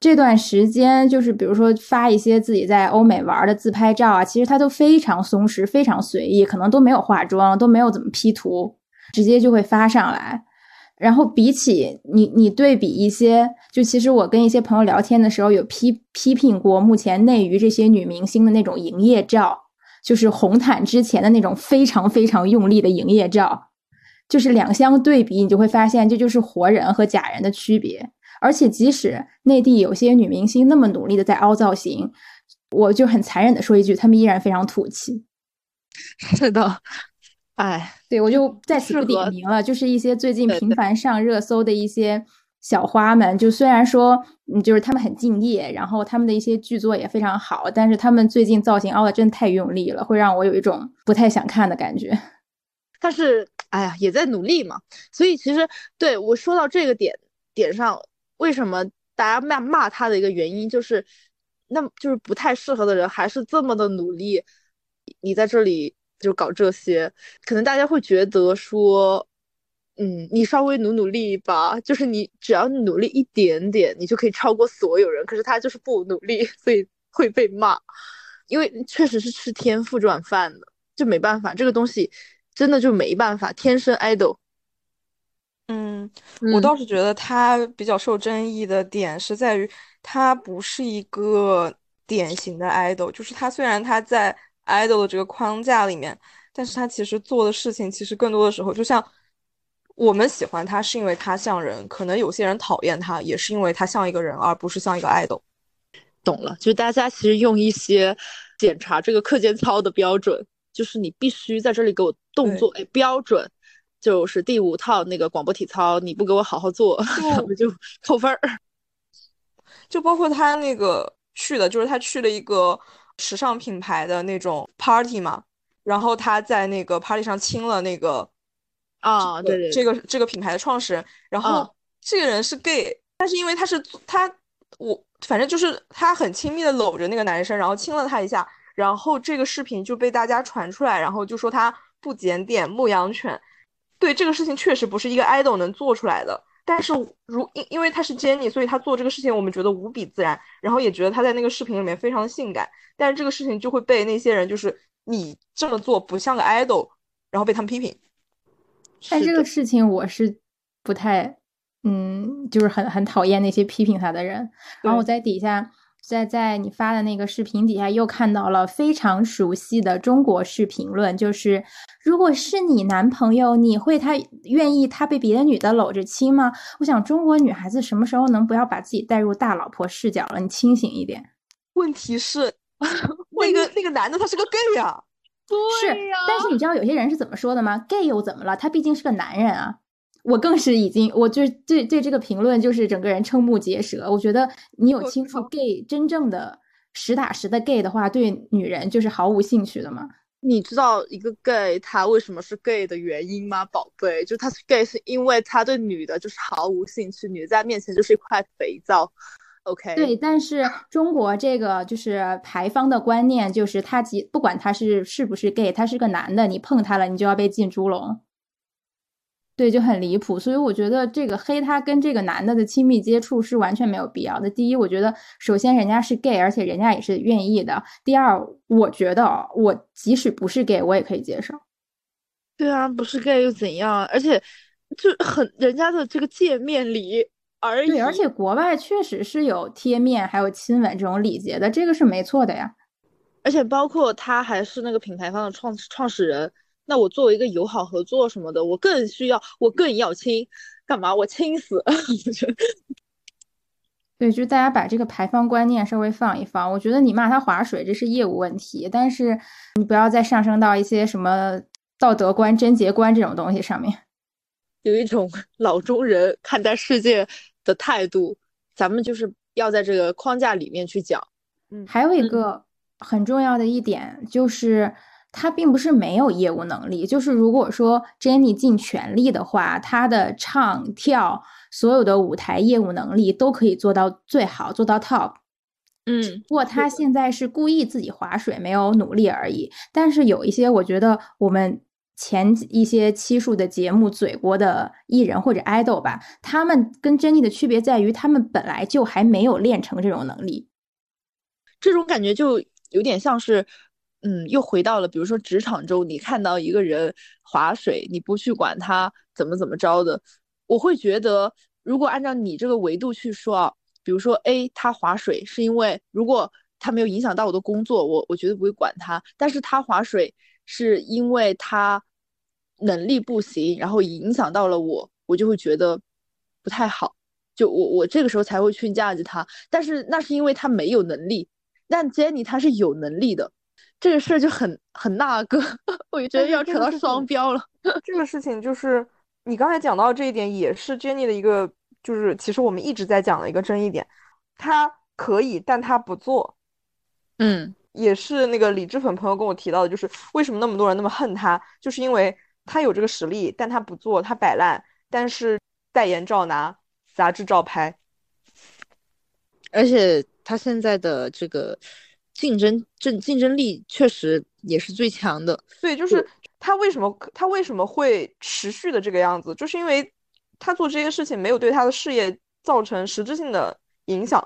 Speaker 2: 这段时间就是比如说发一些自己在欧美玩的自拍照啊，其实他都非常松弛，非常随意，可能都没有化妆，都没有怎么 P 图，直接就会发上来。然后比起你，你对比一些，就其实我跟一些朋友聊天的时候，有批批评过目前内娱这些女明星的那种营业照，就是红毯之前的那种非常非常用力的营业照，就是两相对比，你就会发现这就是活人和假人的区别。而且即使内地有些女明星那么努力的在凹造型，我就很残忍的说一句，她们依然非常土气。[LAUGHS]
Speaker 3: 是的。哎，
Speaker 2: 对我就在此不点名了，就是一些最近频繁上热搜的一些小花们，就虽然说，嗯，就是她们很敬业，然后她们的一些剧作也非常好，但是她们最近造型凹的真的太用力了，会让我有一种不太想看的感觉。[LAUGHS]
Speaker 3: 但是，哎呀，也在努力嘛。所以其实对我说到这个点点上，为什么大家骂骂他的一个原因，就是那就是不太适合的人还是这么的努力，你在这里。就搞这些，可能大家会觉得说，嗯，你稍微努努力吧，就是你只要努力一点点，你就可以超过所有人。可是他就是不努力，所以会被骂，因为确实是吃天赋这碗饭的，就没办法，这个东西真的就没办法，天生 idol。
Speaker 1: 嗯，我倒是觉得他比较受争议的点是在于，他不是一个典型的 idol，就是他虽然他在。idol 的这个框架里面，但是他其实做的事情，其实更多的时候，就像我们喜欢他是因为他像人，可能有些人讨厌他也是因为他像一个人，而不是像一个 idol。
Speaker 3: 懂了，就是大家其实用一些检查这个课间操的标准，就是你必须在这里给我动作，哎，标准就是第五套那个广播体操，你不给我好好做，[LAUGHS] 我就扣分儿。
Speaker 1: 就包括他那个去的，就是他去了一个。时尚品牌的那种 party 嘛，然后他在那个 party 上亲了那个
Speaker 3: 啊，对对，
Speaker 1: 这个这个品牌的创始人，然后这个人是 gay，但是因为他是他，我反正就是他很亲密的搂着那个男生，然后亲了他一下，然后这个视频就被大家传出来，然后就说他不检点牧羊犬，对这个事情确实不是一个 idol 能做出来的。但是，如因因为他是 Jenny，所以他做这个事情，我们觉得无比自然，然后也觉得他在那个视频里面非常性感。但是这个事情就会被那些人，就是你这么做不像个 idol，然后被他们批评。
Speaker 2: 但这个事情我是不太，嗯，就是很很讨厌那些批评他的人。然后我在底下。在在你发的那个视频底下又看到了非常熟悉的中国式评论，就是如果是你男朋友，你会他愿意他被别的女的搂着亲吗？我想中国女孩子什么时候能不要把自己带入大老婆视角了？你清醒一点。
Speaker 1: 问题是 [LAUGHS] 那个那个男的他是个 gay 啊，
Speaker 3: 对
Speaker 2: 呀。但是你知道有些人是怎么说的吗？gay 又怎么了？他毕竟是个男人啊。我更是已经，我就对对这个评论就是整个人瞠目结舌。我觉得你有清楚 gay 真正的实打实的 gay 的话，对女人就是毫无兴趣的吗？
Speaker 3: 你知道一个 gay 他为什么是 gay 的原因吗，宝贝？就他是 gay 是因为他对女的就是毫无兴趣，女的在面前就是一块肥皂。OK。
Speaker 2: 对，但是中国这个就是牌坊的观念就是他即不管他是是不是 gay，他是个男的，你碰他了，你就要被进猪笼。对，就很离谱，所以我觉得这个黑他跟这个男的的亲密接触是完全没有必要的。第一，我觉得首先人家是 gay，而且人家也是愿意的。第二，我觉得我即使不是 gay，我也可以接受。
Speaker 3: 对啊，不是 gay 又怎样？而且就很人家的这个见面礼而已。
Speaker 2: 对，而且国外确实是有贴面还有亲吻这种礼节的，这个是没错的呀。
Speaker 3: 而且包括他还是那个品牌方的创创始人。那我作为一个友好合作什么的，我更需要，我更要亲，干嘛？我亲死！[LAUGHS]
Speaker 2: 对，就大家把这个排放观念稍微放一放。我觉得你骂他划水，这是业务问题，但是你不要再上升到一些什么道德观、贞洁观这种东西上面。
Speaker 3: 有一种 [LAUGHS] 老中人看待世界的态度，咱们就是要在这个框架里面去讲。
Speaker 2: 嗯，还有一个很重要的一点就是。他并不是没有业务能力，就是如果说 Jenny 尽全力的话，他的唱跳所有的舞台业务能力都可以做到最好，做到 top。
Speaker 3: 嗯，
Speaker 2: 不过他现在是故意自己划水，没有努力而已。但是有一些，我觉得我们前一些期数的节目嘴过的艺人或者 idol 吧，他们跟珍妮的区别在于，他们本来就还没有练成这种能力。
Speaker 3: 这种感觉就有点像是，嗯，又回到了比如说职场中，你看到一个人划水，你不去管他怎么怎么着的，我会觉得，如果按照你这个维度去说啊。比如说 A 他划水是因为如果他没有影响到我的工作，我我绝对不会管他。但是他划水是因为他能力不行，然后影响到了我，我就会觉得不太好。就我我这个时候才会去架着他。但是那是因为他没有能力，但 Jenny 他是有能力的，这个事儿就很很那个，[LAUGHS] 我就觉得要扯到双标了。[LAUGHS]
Speaker 1: 这个事情就是你刚才讲到这一点，也是 Jenny 的一个。就是其实我们一直在讲的一个争议点，他可以，但他不做。
Speaker 3: 嗯，
Speaker 1: 也是那个李志粉朋友跟我提到的，就是为什么那么多人那么恨他，就是因为他有这个实力，但他不做，他摆烂，但是代言照拿，杂志照拍，
Speaker 3: 而且他现在的这个竞争竞竞争力确实也是最强的。
Speaker 1: 对，就是他为什么他为什么会持续的这个样子，就是因为。他做这些事情没有对他的事业造成实质性的影响，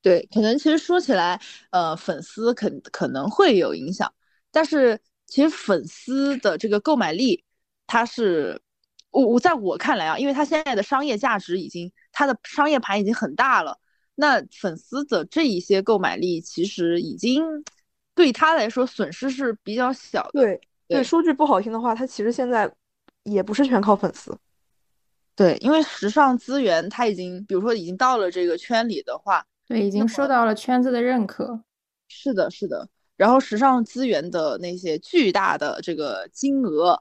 Speaker 3: 对，可能其实说起来，呃，粉丝肯可能会有影响，但是其实粉丝的这个购买力，它是我我在我看来啊，因为他现在的商业价值已经，他的商业盘已经很大了，那粉丝的这一些购买力其实已经对他来说损失是比较小的。
Speaker 1: 对对，说句不好听的话，他其实现在也不是全靠粉丝。
Speaker 3: 对，因为时尚资源他已经，比如说已经到了这个圈里的话，
Speaker 2: 对，已经受到了圈子的认可。
Speaker 3: 是的，是的。然后时尚资源的那些巨大的这个金额，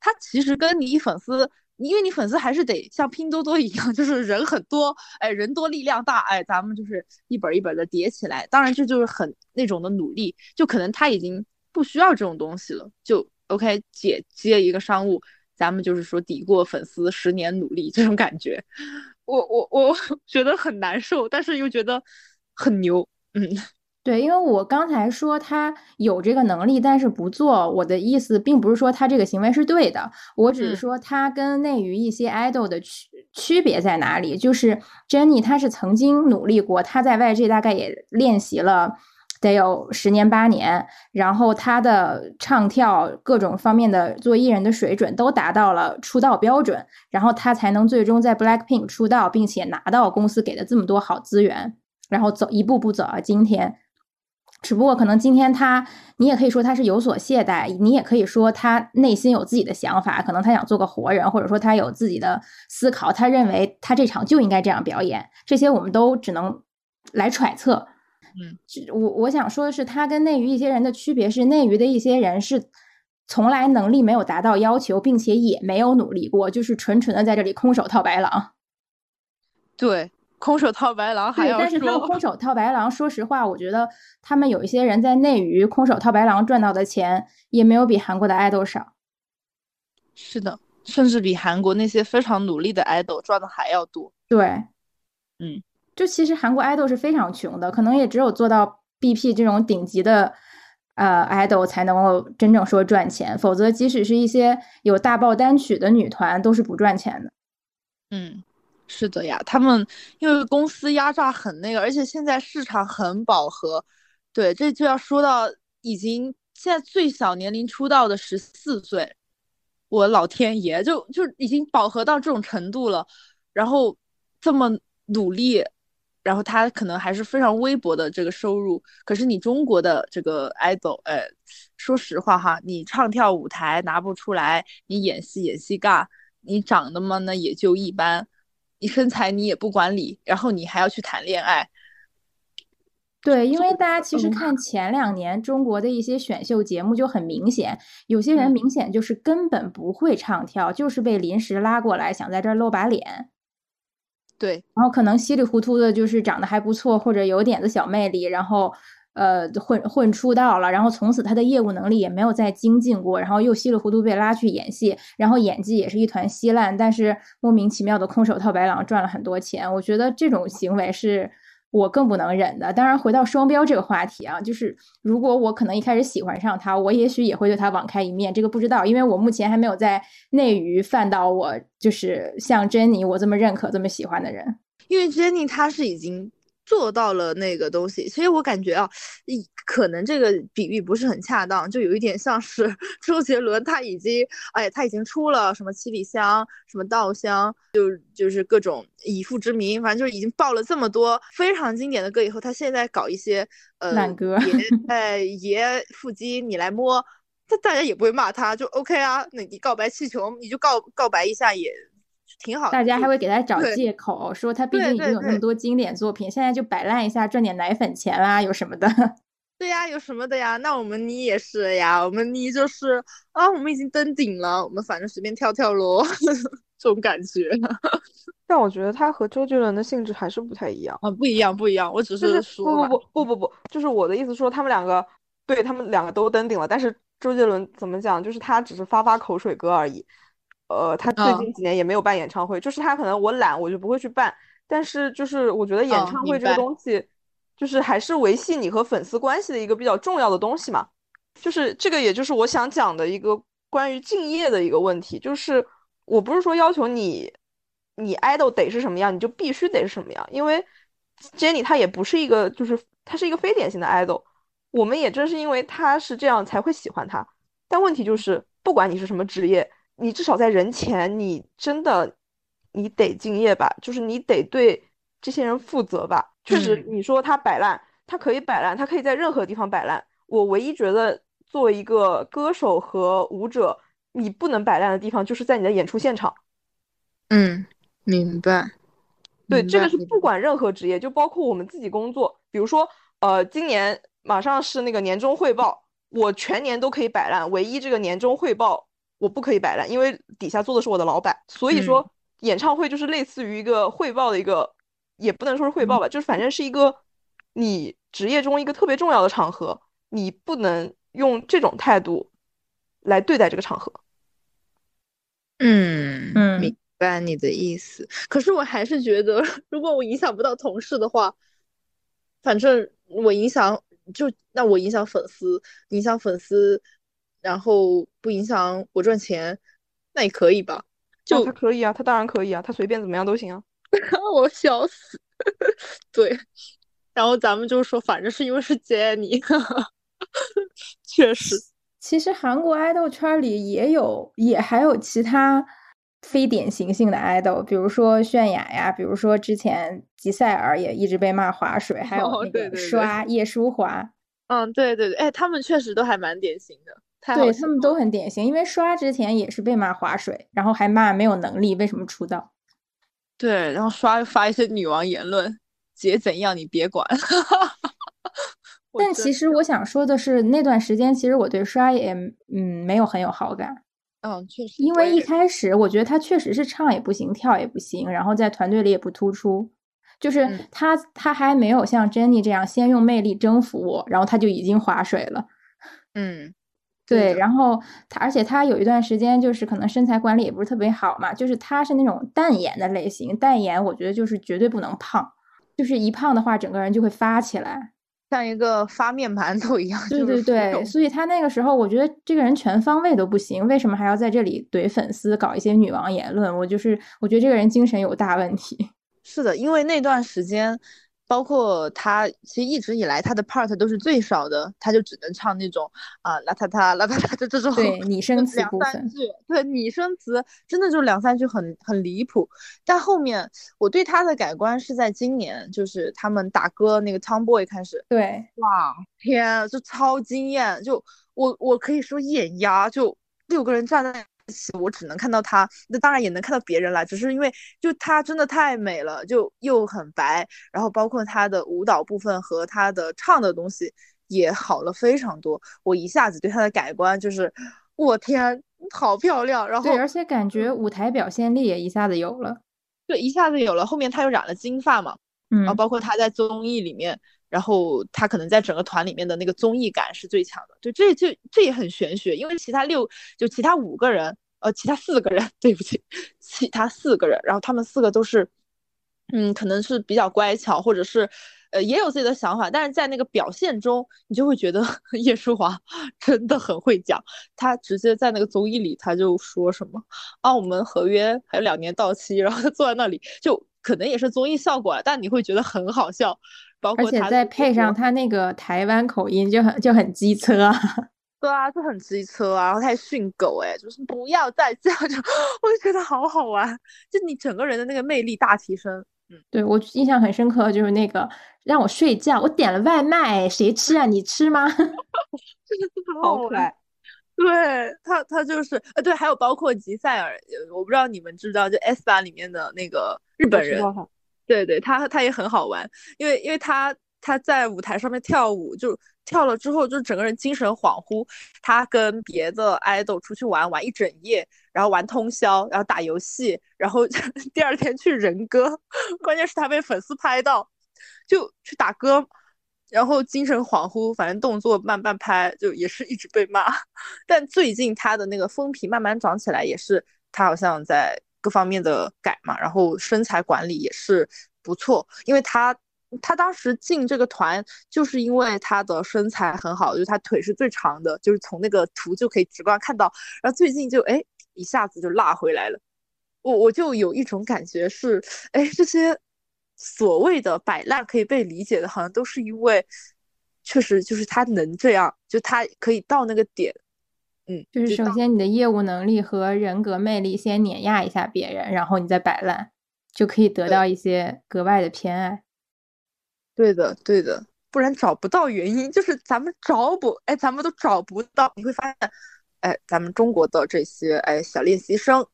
Speaker 3: 它其实跟你粉丝，因为你粉丝还是得像拼多多一样，[LAUGHS] 就是人很多，哎，人多力量大，哎，咱们就是一本一本的叠起来。当然，这就是很那种的努力，就可能他已经不需要这种东西了，就 OK，姐接一个商务。咱们就是说抵过粉丝十年努力这种感觉，[LAUGHS] 我我我 [LAUGHS] 觉得很难受，但是又觉得很牛。嗯，
Speaker 2: 对，因为我刚才说他有这个能力，但是不做，我的意思并不是说他这个行为是对的，我只是说他跟内娱一些 idol 的区区别在哪里。就是 Jenny 她是曾经努力过，她在 YG 大概也练习了。得有十年八年，然后他的唱跳各种方面的做艺人的水准都达到了出道标准，然后他才能最终在 Blackpink 出道，并且拿到公司给的这么多好资源，然后走一步步走到今天。只不过可能今天他，你也可以说他是有所懈怠，你也可以说他内心有自己的想法，可能他想做个活人，或者说他有自己的思考，他认为他这场就应该这样表演，这些我们都只能来揣测。
Speaker 3: 嗯，
Speaker 2: 我我想说的是，他跟内娱一些人的区别是，内娱的一些人是从来能力没有达到要求，并且也没有努力过，就是纯纯的在这里空手套白狼。
Speaker 3: 对，空手套白狼还要
Speaker 2: 说，但是他们空手套白狼，说实话，我觉得他们有一些人在内娱空手套白狼赚到的钱，也没有比韩国的爱豆少。
Speaker 3: 是的，甚至比韩国那些非常努力的爱豆赚的还要多。
Speaker 2: 对，
Speaker 3: 嗯。
Speaker 2: 就其实韩国 idol 是非常穷的，可能也只有做到 BP 这种顶级的呃 idol 才能够真正说赚钱，否则即使是一些有大爆单曲的女团都是不赚钱的。
Speaker 3: 嗯，是的呀，他们因为公司压榨很那个，而且现在市场很饱和。对，这就要说到已经现在最小年龄出道的十四岁，我老天爷，就就已经饱和到这种程度了，然后这么努力。然后他可能还是非常微薄的这个收入，可是你中国的这个 idol，呃，说实话哈，你唱跳舞台拿不出来，你演戏演戏尬，你长得嘛呢也就一般，你身材你也不管理，然后你还要去谈恋爱。
Speaker 2: 对，因为大家其实看前两年中国的一些选秀节目就很明显，有些人明显就是根本不会唱跳，就是被临时拉过来想在这儿露把脸。
Speaker 3: 对，
Speaker 2: 然后可能稀里糊涂的，就是长得还不错，或者有点子小魅力，然后呃混混出道了，然后从此他的业务能力也没有再精进过，然后又稀里糊涂被拉去演戏，然后演技也是一团稀烂，但是莫名其妙的空手套白狼赚了很多钱，我觉得这种行为是我更不能忍的。当然，回到双标这个话题啊，就是如果我可能一开始喜欢上他，我也许也会对他网开一面，这个不知道，因为我目前还没有在内娱犯到我就是像珍妮我这么认可、这么喜欢的人。
Speaker 3: 因为珍妮她是已经。做到了那个东西，所以我感觉啊，可能这个比喻不是很恰当，就有一点像是 [LAUGHS] 周杰伦他已经，哎，他已经出了什么七里香，什么稻香，就就是各种以父之名，反正就是已经爆了这么多非常经典的歌以后，他现在搞一些呃
Speaker 2: 烂歌，
Speaker 3: 爷哎爷腹肌你来摸，他大家也不会骂他，就 OK 啊，那你告白气球你就告告白一下也。挺好，
Speaker 2: 大家还会给他找借口，说他毕竟已经有那么多经典作品，现在就摆烂一下赚点奶粉钱啦，有什么的？[LAUGHS]
Speaker 3: 对呀，有什么的呀？那我们妮也是呀，我们妮就是啊，我们已经登顶了，我们反正随便跳跳喽，[LAUGHS] 这种感觉。[LAUGHS]
Speaker 1: 但我觉得他和周杰伦的性质还是不太一样
Speaker 3: 啊，不一样，不一样。我只
Speaker 1: 是
Speaker 3: 说，
Speaker 1: 不不不不不不，就是我的意思说，他们两个对他们两个都登顶了，但是周杰伦怎么讲，就是他只是发发口水歌而已。呃，他最近几年也没有办演唱会，就是他可能我懒，我就不会去办。但是就是我觉得演唱会这个东西，就是还是维系你和粉丝关系的一个比较重要的东西嘛。就是这个，也就是我想讲的一个关于敬业的一个问题。就是我不是说要求你，你 idol 得是什么样，你就必须得是什么样。因为 Jennie 她也不是一个，就是她是一个非典型的 idol。我们也正是因为她是这样才会喜欢她。但问题就是，不管你是什么职业。你至少在人前，你真的，你得敬业吧，就是你得对这些人负责吧。确实，你说他摆烂，他可以摆烂，他可以在任何地方摆烂。我唯一觉得，作为一个歌手和舞者，你不能摆烂的地方，就是在你的演出现场。
Speaker 3: 嗯，明白。
Speaker 1: 对，这个是不管任何职业，就包括我们自己工作。比如说，呃，今年马上是那个年终汇报，我全年都可以摆烂，唯一这个年终汇报。我不可以摆烂，因为底下坐的是我的老板，所以说演唱会就是类似于一个汇报的一个，也不能说是汇报吧，就是反正是一个你职业中一个特别重要的场合，你不能用这种态度来对待这个场合。
Speaker 3: 嗯嗯，明白你的意思。可是我还是觉得，如果我影响不到同事的话，反正我影响就那我影响粉丝，影响粉丝。然后不影响我赚钱，那也可以吧？就
Speaker 1: 他可以啊，他当然可以啊，他随便怎么样都行啊。[LAUGHS]
Speaker 3: 我笑死。对，然后咱们就说，反正是因为是 Jennie，[LAUGHS] 确实。
Speaker 2: 其实韩国爱豆圈里也有，也还有其他非典型性的爱豆，比如说泫雅呀，比如说之前吉赛尔也一直被骂划水，还有那个刷叶舒华。
Speaker 3: 嗯，对对对，哎，他们确实都还蛮典型的。
Speaker 2: 对他们都很典型，因为刷之前也是被骂划水，然后还骂没有能力，为什么出道？
Speaker 3: 对，然后刷发一些女王言论，姐怎样你别管。[LAUGHS]
Speaker 2: 但其实我想说的是，那段时间其实我对刷也嗯没有很有好感。
Speaker 3: 嗯，确实，
Speaker 2: 因为一开始我觉得他确实是唱也不行，跳也不行，然后在团队里也不突出，就是他他还没有像 Jennie 这样先用魅力征服我，然后他就已经划水了。
Speaker 3: 嗯。
Speaker 2: 对，然后他，而且他有一段时间就是可能身材管理也不是特别好嘛，就是他是那种淡颜的类型，淡颜我觉得就是绝对不能胖，就是一胖的话整个人就会发起来，
Speaker 3: 像一个发面馒头一样。
Speaker 2: 对对对，所以他那个时候我觉得这个人全方位都不行，为什么还要在这里怼粉丝，搞一些女王言论？我就是我觉得这个人精神有大问题。
Speaker 3: 是的，因为那段时间。包括他，其实一直以来他的 part 都是最少的，他就只能唱那种啊，邋遢遢，邋遢遢的这种
Speaker 2: 对拟声词
Speaker 3: 两三句，对拟声词真的就两三句很很离谱。但后面我对他的改观是在今年，就是他们打歌那个 Tomboy 开始，
Speaker 2: 对，
Speaker 3: 哇天，就超惊艳，就我我可以说眼压，就六个人站在。我只能看到他，那当然也能看到别人啦，只是因为就他真的太美了，就又很白，然后包括他的舞蹈部分和他的唱的东西也好了非常多。我一下子对他的改观就是，我天，好漂亮！然后
Speaker 2: 对，而且感觉舞台表现力也一下子有了，
Speaker 3: 对，一下子有了。后面他又染了金发嘛，
Speaker 2: 嗯，
Speaker 3: 然后包括他在综艺里面。然后他可能在整个团里面的那个综艺感是最强的，就这这这也很玄学，因为其他六就其他五个人，呃，其他四个人，[LAUGHS] 对不起，其他四个人，然后他们四个都是，嗯，可能是比较乖巧，或者是呃，也有自己的想法，但是在那个表现中，你就会觉得 [LAUGHS] 叶舒华 [LAUGHS] 真的很会讲。他直接在那个综艺里，他就说什么啊，我们合约还有两年到期，然后他坐在那里，就可能也是综艺效果，但你会觉得很好笑。包括
Speaker 2: 而且再配上他那个台湾口音，就很就很机车啊。[LAUGHS]
Speaker 3: 对啊，就很机车啊，然后他还训狗，哎，就是不要再这样，[LAUGHS] 就我就觉得好好玩，就你整个人的那个魅力大提升。嗯，
Speaker 2: 对我印象很深刻，就是那个让我睡觉，我点了外卖，谁吃啊？你吃吗？[LAUGHS]
Speaker 3: 真的好可爱。对他，他就是呃，对，还有包括吉赛尔，我不知道你们知道，就 S 八里面的那个日本人，对对，他他也很好玩，因为因为他他在舞台上面跳舞就。跳了之后就整个人精神恍惚，他跟别的爱豆出去玩玩一整夜，然后玩通宵，然后打游戏，然后 [LAUGHS] 第二天去人歌，[LAUGHS] 关键是他被粉丝拍到，就去打歌，然后精神恍惚，反正动作慢半拍，就也是一直被骂。[LAUGHS] 但最近他的那个风评慢慢涨起来，也是他好像在各方面的改嘛，然后身材管理也是不错，因为他。他当时进这个团，就是因为他的身材很好，就是他腿是最长的，就是从那个图就可以直观看到。然后最近就哎一下子就辣回来了，我我就有一种感觉是，哎这些所谓的摆烂可以被理解的，好像都是因为确实就是他能这样，就他可以到那个点，嗯，
Speaker 2: 就是首先你的业务能力和人格魅力先碾压一下别人，然后你再摆烂，就可以得到一些格外的偏爱。
Speaker 3: 对的，对的，不然找不到原因，就是咱们找不，哎，咱们都找不到。你会发现，哎，咱们中国的这些哎小练习生，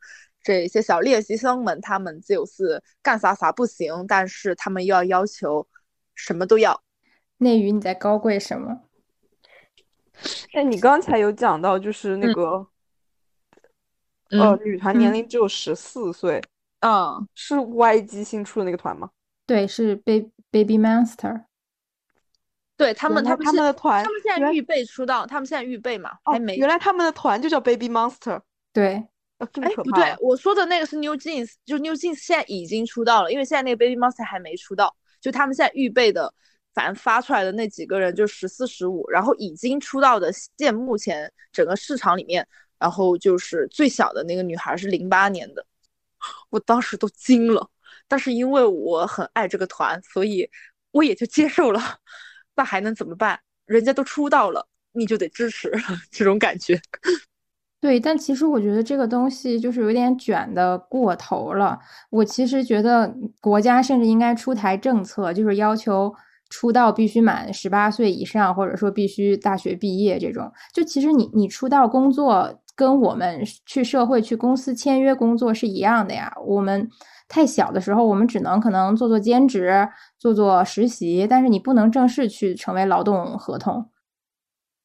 Speaker 3: 这些小练习生们，他们就是干啥啥不行，但是他们又要要求什么都要。
Speaker 2: 内娱你在高贵什么？
Speaker 1: 哎，你刚才有讲到，就是那个，呃，女团年龄只有十四岁，
Speaker 3: 嗯，
Speaker 1: 是 YG 新出的那个团吗？
Speaker 2: 对，是 Baby Baby Monster，
Speaker 3: 对他们，
Speaker 1: 他
Speaker 3: 们他们
Speaker 1: 的团，
Speaker 3: 他们现在预备出道，他们现在预备嘛，还没。
Speaker 1: 原来他们的团就叫 Baby Monster，
Speaker 2: 对，
Speaker 1: 哎，
Speaker 3: 不对，我说的那个是 New Jeans，就 New Jeans 现在已经出道了，因为现在那个 Baby Monster 还没出道，就他们现在预备的，反正发出来的那几个人就十四十五，然后已经出道的，现目前整个市场里面，然后就是最小的那个女孩是零八年的，我当时都惊了。但是因为我很爱这个团，所以我也就接受了。那还能怎么办？人家都出道了，你就得支持这种感觉。[LAUGHS]
Speaker 2: 对，但其实我觉得这个东西就是有点卷的过头了。我其实觉得国家甚至应该出台政策，就是要求出道必须满十八岁以上，或者说必须大学毕业这种。就其实你你出道工作跟我们去社会去公司签约工作是一样的呀，我们。太小的时候，我们只能可能做做兼职，做做实习，但是你不能正式去成为劳动合同。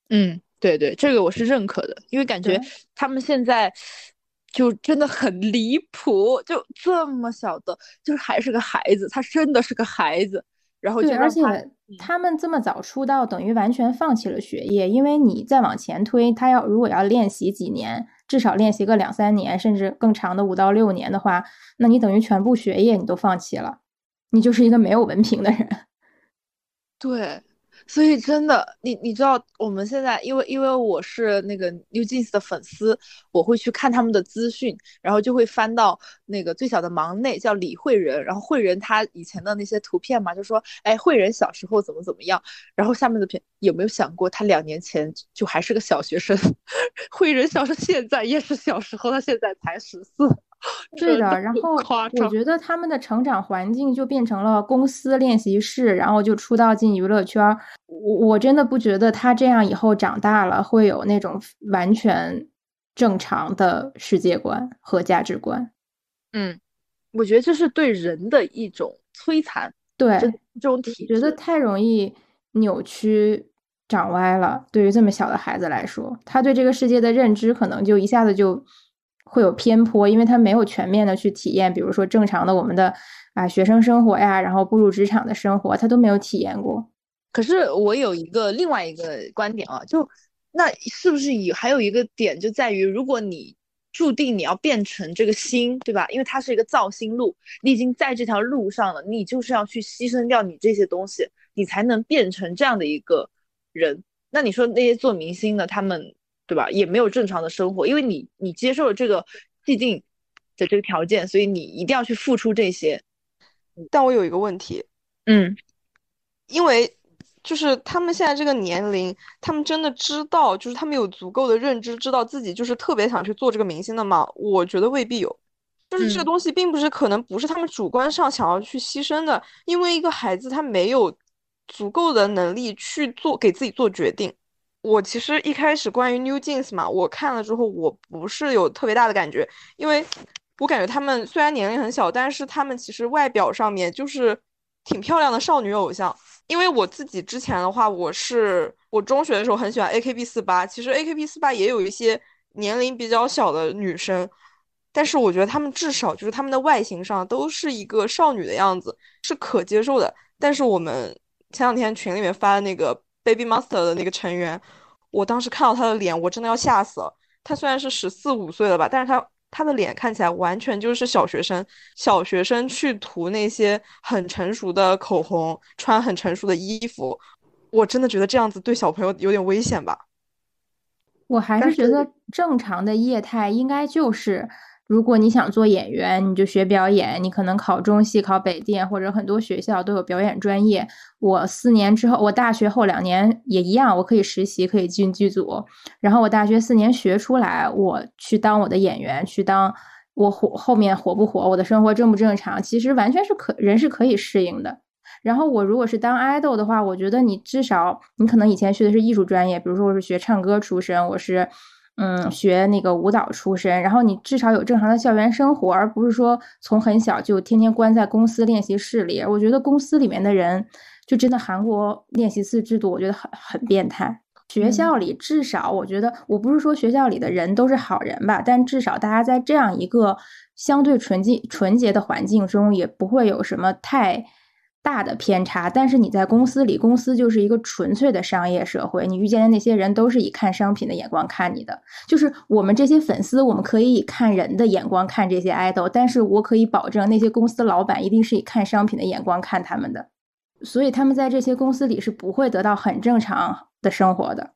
Speaker 3: 嗯，对对，这个我是认可的，因为感觉他们现在就真的很离谱，就这么小的，就是还是个孩子，他真的是个孩子。然后，
Speaker 2: 对，而且他们这么早出道，等于完全放弃了学业，因为你再往前推，他要如果要练习几年。至少练习个两三年，甚至更长的五到六年的话，那你等于全部学业你都放弃了，你就是一个没有文凭的人。[LAUGHS]
Speaker 3: 对。所以真的，你你知道，我们现在因为因为我是那个 New Jeans 的粉丝，我会去看他们的资讯，然后就会翻到那个最小的忙内叫李慧仁，然后慧仁他以前的那些图片嘛，就说哎慧仁小时候怎么怎么样，然后下面的片有没有想过他两年前就还是个小学生，[LAUGHS] 慧仁小时候现在也是小时候，他现在才十四。[LAUGHS]
Speaker 2: 对的，然后我觉得他们的成长环境就变成了公司练习室，然后就出道进娱乐圈。我我真的不觉得他这样以后长大了会有那种完全正常的世界观和价值观。
Speaker 3: 嗯，我觉得这是对人的一种摧残。
Speaker 2: 对，
Speaker 3: 这种体
Speaker 2: 觉得太容易扭曲、长歪了。对于这么小的孩子来说，他对这个世界的认知可能就一下子就。会有偏颇，因为他没有全面的去体验，比如说正常的我们的啊学生生活呀，然后步入职场的生活，他都没有体验过。
Speaker 3: 可是我有一个另外一个观点啊，就那是不是以还有一个点就在于，如果你注定你要变成这个星，对吧？因为它是一个造星路，你已经在这条路上了，你就是要去牺牲掉你这些东西，你才能变成这样的一个人。那你说那些做明星的，他们对吧，也没有正常的生活，因为你你接受了这个既定的这个条件，所以你一定要去付出这些。
Speaker 1: 但我有一个问题，
Speaker 3: 嗯，
Speaker 1: 因为。就是他们现在这个年龄，他们真的知道，就是他们有足够的认知，知道自己就是特别想去做这个明星的吗？我觉得未必有，就是这个东西并不是可能不是他们主观上想要去牺牲的，因为一个孩子他没有足够的能力去做给自己做决定。我其实一开始关于 New Jeans 嘛，我看了之后，我不是有特别大的感觉，因为我感觉他们虽然年龄很小，但是他们其实外表上面就是挺漂亮的少女偶像。因为我自己之前的话，我是我中学的时候很喜欢 AKB 四八，其实 AKB 四八也有一些年龄比较小的女生，但是我觉得他们至少就是他们的外形上都是一个少女的样子，是可接受的。但是我们前两天群里面发的那个 Baby Monster 的那个成员，我当时看到他的脸，我真的要吓死了。他虽然是十四五岁了吧，但是他。他的脸看起来完全就是小学生，小学生去涂那些很成熟的口红，穿很成熟的衣服，我真的觉得这样子对小朋友有点危险吧。
Speaker 2: 我还是觉得正常的业态应该就是。如果你想做演员，你就学表演。你可能考中戏、考北电，或者很多学校都有表演专业。我四年之后，我大学后两年也一样，我可以实习，可以进剧组。然后我大学四年学出来，我去当我的演员，去当我火后面火不火，我的生活正不正常，其实完全是可人是可以适应的。然后我如果是当 idol 的话，我觉得你至少你可能以前学的是艺术专业，比如说我是学唱歌出身，我是。嗯，学那个舞蹈出身，然后你至少有正常的校园生活，而不是说从很小就天天关在公司练习室里。我觉得公司里面的人，就真的韩国练习室制度，我觉得很很变态。学校里至少，我觉得我不是说学校里的人都是好人吧，但至少大家在这样一个相对纯净纯洁的环境中，也不会有什么太。大的偏差，但是你在公司里，公司就是一个纯粹的商业社会，你遇见的那些人都是以看商品的眼光看你的。就是我们这些粉丝，我们可以以看人的眼光看这些 idol，但是我可以保证那些公司老板一定是以看商品的眼光看他们的，所以他们在这些公司里是不会得到很正常的生活的。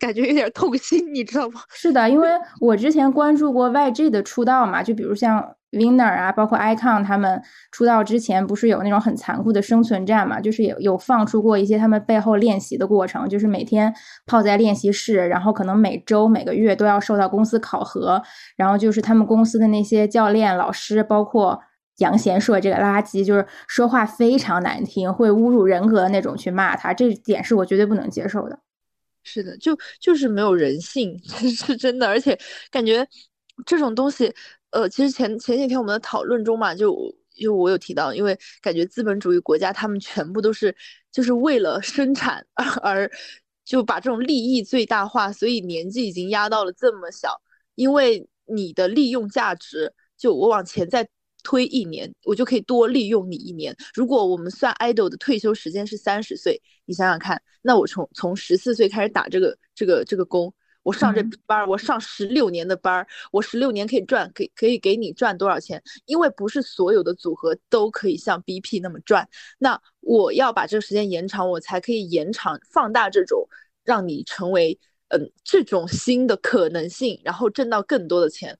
Speaker 3: 感觉有点痛心，你知道吗？
Speaker 2: 是的，因为我之前关注过 YG 的出道嘛，就比如像。Winner 啊，包括 Icon 他们出道之前不是有那种很残酷的生存战嘛？就是有有放出过一些他们背后练习的过程，就是每天泡在练习室，然后可能每周每个月都要受到公司考核，然后就是他们公司的那些教练、老师，包括杨贤硕这个垃圾，就是说话非常难听，会侮辱人格的那种去骂他，这点是我绝对不能接受的。
Speaker 3: 是的，就就是没有人性，[LAUGHS] 是真的，而且感觉这种东西。呃，其实前前几天我们的讨论中嘛，就就我有提到，因为感觉资本主义国家他们全部都是就是为了生产 [LAUGHS] 而就把这种利益最大化，所以年纪已经压到了这么小，因为你的利用价值，就我往前再推一年，我就可以多利用你一年。如果我们算 idol 的退休时间是三十岁，你想想看，那我从从十四岁开始打这个这个这个工。我上这班儿，我上十六年的班儿，我十六年可以赚，可可以给你赚多少钱？因为不是所有的组合都可以像 BP 那么赚。那我要把这个时间延长，我才可以延长放大这种让你成为嗯这种新的可能性，然后挣到更多的钱。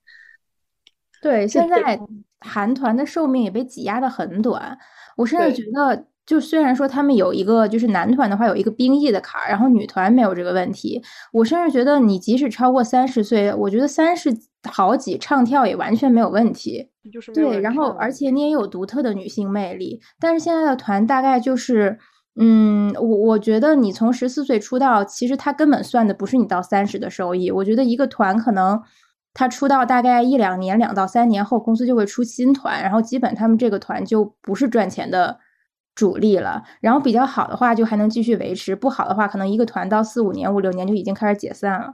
Speaker 2: 对，现在韩团的寿命也被挤压的很短，我甚至觉得。就虽然说他们有一个，就是男团的话有一个兵役的坎儿，然后女团没有这个问题。我甚至觉得你即使超过三十岁，我觉得三十好几唱跳也完全没有问题。
Speaker 1: 就是
Speaker 2: 对，然后而且你也有独特的女性魅力。但是现在的团大概就是，嗯，我我觉得你从十四岁出道，其实他根本算的不是你到三十的收益。我觉得一个团可能他出道大概一两年，两到三年后，公司就会出新团，然后基本他们这个团就不是赚钱的。主力了，然后比较好的话就还能继续维持，不好的话可能一个团到四五年、五六年就已经开始解散了。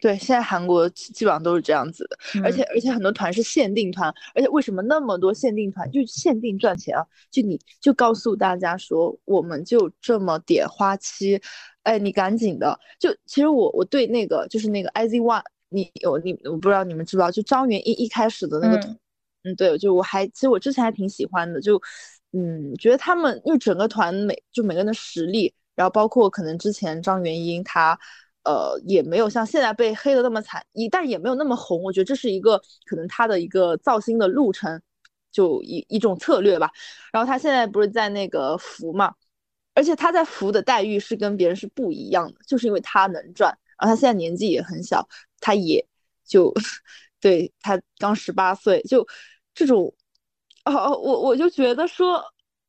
Speaker 3: 对，现在韩国基本上都是这样子的，而且而且很多团是限定团，而且为什么那么多限定团就限定赚钱啊？就你就告诉大家说，我们就这么点花期，哎，你赶紧的。就其实我我对那个就是那个 IZ ONE，你有你我不知道你们知不知道，就张元一一开始的那个团，嗯，对，就我还其实我之前还挺喜欢的，就。嗯，觉得他们因为整个团每就每个人的实力，然后包括可能之前张元英她，呃，也没有像现在被黑的那么惨，一但也没有那么红。我觉得这是一个可能他的一个造星的路程，就一一种策略吧。然后他现在不是在那个福嘛，而且他在福的待遇是跟别人是不一样的，就是因为他能赚，然后他现在年纪也很小，他也就 [LAUGHS] 对他刚十八岁，就这种。哦，我我就觉得说，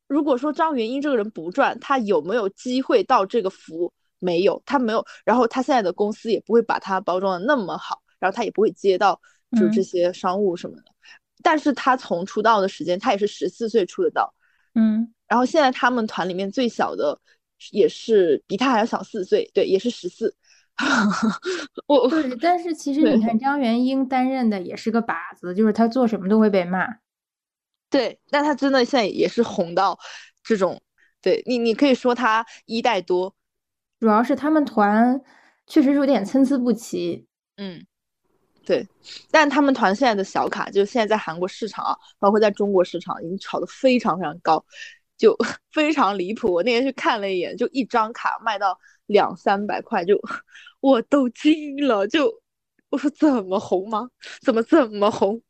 Speaker 3: 如果说张元英这个人不赚，他有没有机会到这个服？没有，他没有。然后他现在的公司也不会把他包装的那么好，然后他也不会接到就这些商务什么的。但是他从出道的时间，他也是十四岁出的道，
Speaker 2: 嗯。
Speaker 3: 然后现在他们团里面最小的也是比他还要小四岁，对，也是十四。[LAUGHS] 我
Speaker 2: 对，但是其实你看张元英担任的也是个靶子，就是他做什么都会被骂。
Speaker 3: 对，但他真的现在也是红到这种，对你，你可以说他一代多，
Speaker 2: 主要是他们团确实是有点参差不齐。
Speaker 3: 嗯，对，但他们团现在的小卡，就现在在韩国市场啊，包括在中国市场，已经炒得非常非常高，就 [LAUGHS] 非常离谱。我那天去看了一眼，就一张卡卖到两三百块，就我都惊了，就我说怎么红吗？怎么这么红？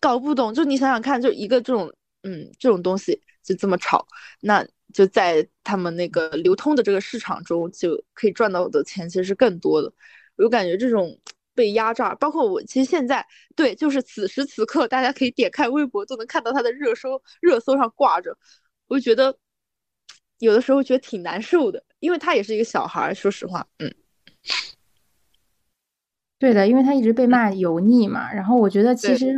Speaker 3: 搞不懂，就你想想看，就一个这种，嗯，这种东西就这么炒，那就在他们那个流通的这个市场中，就可以赚到的钱其实是更多的。我就感觉这种被压榨，包括我，其实现在对，就是此时此刻，大家可以点开微博都能看到他的热搜，热搜上挂着，我就觉得有的时候觉得挺难受的，因为他也是一个小孩，说实话，嗯，
Speaker 2: 对的，因为他一直被骂油腻嘛，然后我觉得其实。